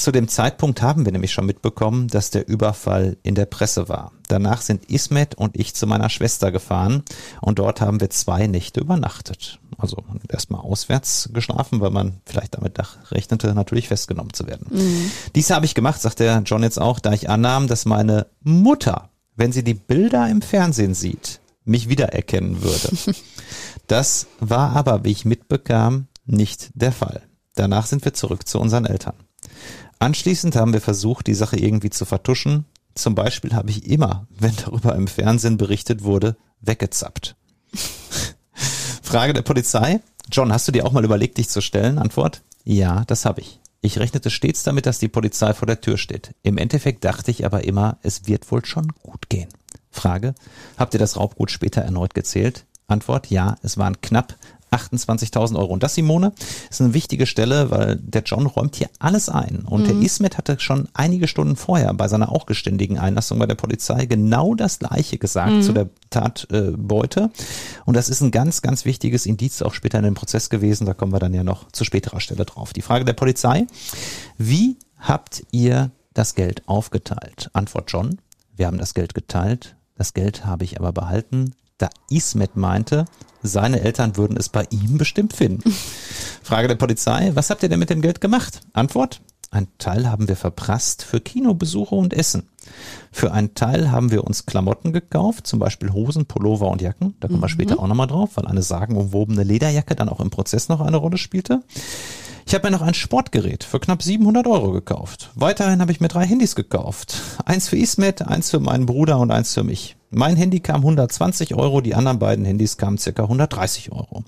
Zu dem Zeitpunkt haben wir nämlich schon mitbekommen, dass der Überfall in der Presse war. Danach sind Ismet und ich zu meiner Schwester gefahren und dort haben wir zwei Nächte übernachtet. Also erstmal auswärts geschlafen, weil man vielleicht damit rechnete, natürlich festgenommen zu werden. Mhm. Dies habe ich gemacht, sagt der John jetzt auch, da ich annahm, dass meine Mutter, wenn sie die Bilder im Fernsehen sieht, mich wiedererkennen würde. Das war aber, wie ich mitbekam, nicht der Fall. Danach sind wir zurück zu unseren Eltern. Anschließend haben wir versucht, die Sache irgendwie zu vertuschen. Zum Beispiel habe ich immer, wenn darüber im Fernsehen berichtet wurde, weggezappt. Frage der Polizei. John, hast du dir auch mal überlegt, dich zu stellen? Antwort. Ja, das habe ich. Ich rechnete stets damit, dass die Polizei vor der Tür steht. Im Endeffekt dachte ich aber immer, es wird wohl schon gut gehen. Frage, habt ihr das Raubgut später erneut gezählt? Antwort, ja, es waren knapp 28.000 Euro. Und das, Simone, ist eine wichtige Stelle, weil der John räumt hier alles ein. Und mhm. der Ismet hatte schon einige Stunden vorher bei seiner auch geständigen Einlassung bei der Polizei genau das Gleiche gesagt mhm. zu der Tatbeute. Äh, und das ist ein ganz, ganz wichtiges Indiz auch später in dem Prozess gewesen. Da kommen wir dann ja noch zu späterer Stelle drauf. Die Frage der Polizei. Wie habt ihr das Geld aufgeteilt? Antwort John. Wir haben das Geld geteilt das Geld habe ich aber behalten, da Ismet meinte, seine Eltern würden es bei ihm bestimmt finden. Frage der Polizei, was habt ihr denn mit dem Geld gemacht? Antwort, ein Teil haben wir verprasst für Kinobesuche und Essen. Für einen Teil haben wir uns Klamotten gekauft, zum Beispiel Hosen, Pullover und Jacken. Da kommen mhm. wir später auch nochmal drauf, weil eine sagenumwobene Lederjacke dann auch im Prozess noch eine Rolle spielte. Ich habe mir noch ein Sportgerät für knapp 700 Euro gekauft. Weiterhin habe ich mir drei Handys gekauft. Eins für Ismet, eins für meinen Bruder und eins für mich. Mein Handy kam 120 Euro, die anderen beiden Handys kamen circa 130 Euro.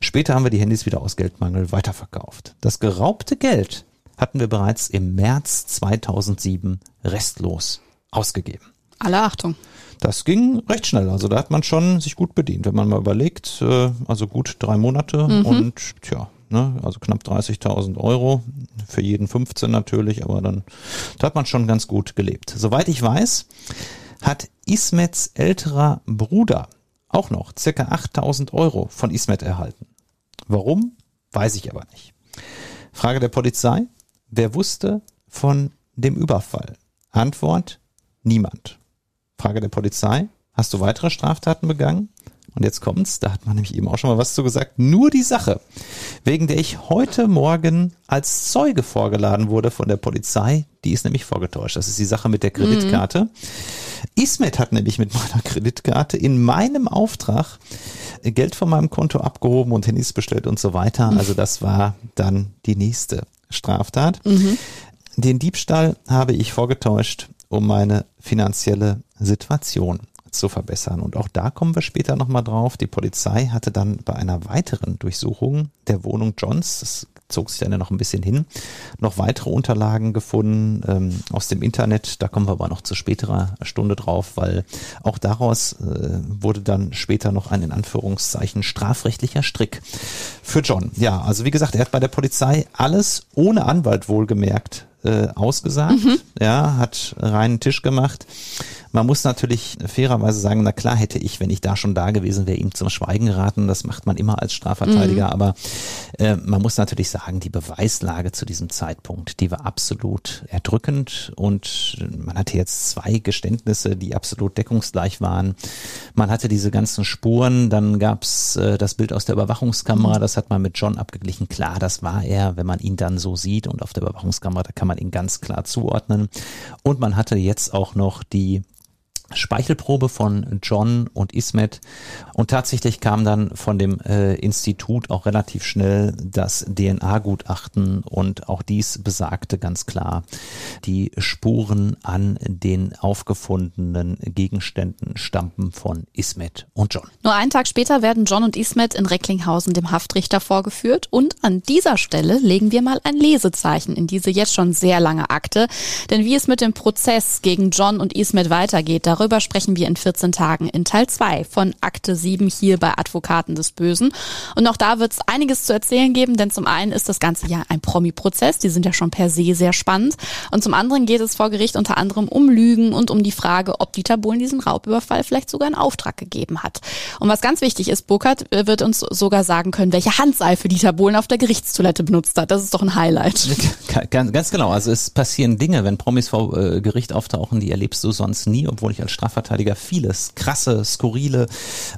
Später haben wir die Handys wieder aus Geldmangel weiterverkauft. Das geraubte Geld hatten wir bereits im März 2007 restlos ausgegeben. Alle Achtung. Das ging recht schnell. Also da hat man schon sich gut bedient, wenn man mal überlegt. Äh, also gut drei Monate mhm. und tja, ne, also knapp 30.000 Euro, für jeden 15 natürlich, aber dann da hat man schon ganz gut gelebt. Soweit ich weiß, hat Ismets älterer Bruder auch noch circa 8.000 Euro von Ismet erhalten. Warum, weiß ich aber nicht. Frage der Polizei, wer wusste von dem Überfall? Antwort, niemand. Frage der Polizei, hast du weitere Straftaten begangen? Und jetzt kommt's, da hat man nämlich eben auch schon mal was zu gesagt. Nur die Sache, wegen der ich heute Morgen als Zeuge vorgeladen wurde von der Polizei, die ist nämlich vorgetäuscht. Das ist die Sache mit der Kreditkarte. Mhm. Ismet hat nämlich mit meiner Kreditkarte in meinem Auftrag Geld von meinem Konto abgehoben und Handys bestellt und so weiter. Also das war dann die nächste Straftat. Mhm. Den Diebstahl habe ich vorgetäuscht, um meine finanzielle Situation zu verbessern. Und auch da kommen wir später nochmal drauf. Die Polizei hatte dann bei einer weiteren Durchsuchung der Wohnung Johns, das zog sich dann ja noch ein bisschen hin, noch weitere Unterlagen gefunden ähm, aus dem Internet. Da kommen wir aber noch zu späterer Stunde drauf, weil auch daraus äh, wurde dann später noch ein in Anführungszeichen strafrechtlicher Strick für John. Ja, also wie gesagt, er hat bei der Polizei alles ohne Anwalt wohlgemerkt äh, ausgesagt, mhm. ja, hat reinen Tisch gemacht man muss natürlich fairerweise sagen, na klar hätte ich, wenn ich da schon da gewesen wäre, ihm zum Schweigen geraten. Das macht man immer als Strafverteidiger. Mhm. Aber äh, man muss natürlich sagen, die Beweislage zu diesem Zeitpunkt, die war absolut erdrückend. Und man hatte jetzt zwei Geständnisse, die absolut deckungsgleich waren. Man hatte diese ganzen Spuren. Dann gab's äh, das Bild aus der Überwachungskamera. Mhm. Das hat man mit John abgeglichen. Klar, das war er, wenn man ihn dann so sieht. Und auf der Überwachungskamera, da kann man ihn ganz klar zuordnen. Und man hatte jetzt auch noch die Speichelprobe von John und Ismet. Und tatsächlich kam dann von dem äh, Institut auch relativ schnell das DNA-Gutachten und auch dies besagte ganz klar, die Spuren an den aufgefundenen Gegenständen stammen von Ismet und John. Nur einen Tag später werden John und Ismet in Recklinghausen dem Haftrichter vorgeführt. Und an dieser Stelle legen wir mal ein Lesezeichen in diese jetzt schon sehr lange Akte, denn wie es mit dem Prozess gegen John und Ismet weitergeht, Darüber sprechen wir in 14 Tagen in Teil 2 von Akte 7 hier bei Advokaten des Bösen. Und auch da wird es einiges zu erzählen geben, denn zum einen ist das Ganze ja ein Promi-Prozess, die sind ja schon per se sehr spannend. Und zum anderen geht es vor Gericht unter anderem um Lügen und um die Frage, ob Dieter Bohlen diesen Raubüberfall vielleicht sogar in Auftrag gegeben hat. Und was ganz wichtig ist, Burkhardt wird uns sogar sagen können, welche Handseife Dieter Bohlen auf der Gerichtstoilette benutzt hat. Das ist doch ein Highlight. Ganz genau. Also es passieren Dinge, wenn Promis vor äh, Gericht auftauchen, die erlebst du sonst nie, obwohl ich als Strafverteidiger vieles krasse, skurrile,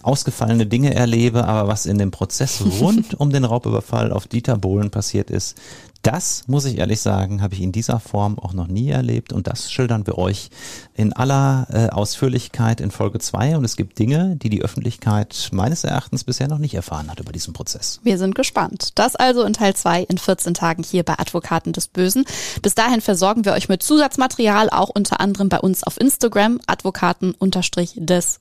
ausgefallene Dinge erlebe, aber was in dem Prozess rund um den Raubüberfall auf Dieter Bohlen passiert ist, das, muss ich ehrlich sagen, habe ich in dieser Form auch noch nie erlebt und das schildern wir euch in aller äh, Ausführlichkeit in Folge 2 und es gibt Dinge, die die Öffentlichkeit meines Erachtens bisher noch nicht erfahren hat über diesen Prozess. Wir sind gespannt. Das also in Teil 2 in 14 Tagen hier bei Advokaten des Bösen. Bis dahin versorgen wir euch mit Zusatzmaterial, auch unter anderem bei uns auf Instagram, Advokaten des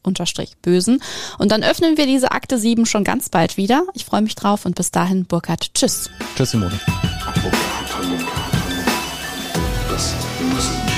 Bösen. Und dann öffnen wir diese Akte 7 schon ganz bald wieder. Ich freue mich drauf und bis dahin, Burkhard, tschüss. Tschüss, Simone. Das müssen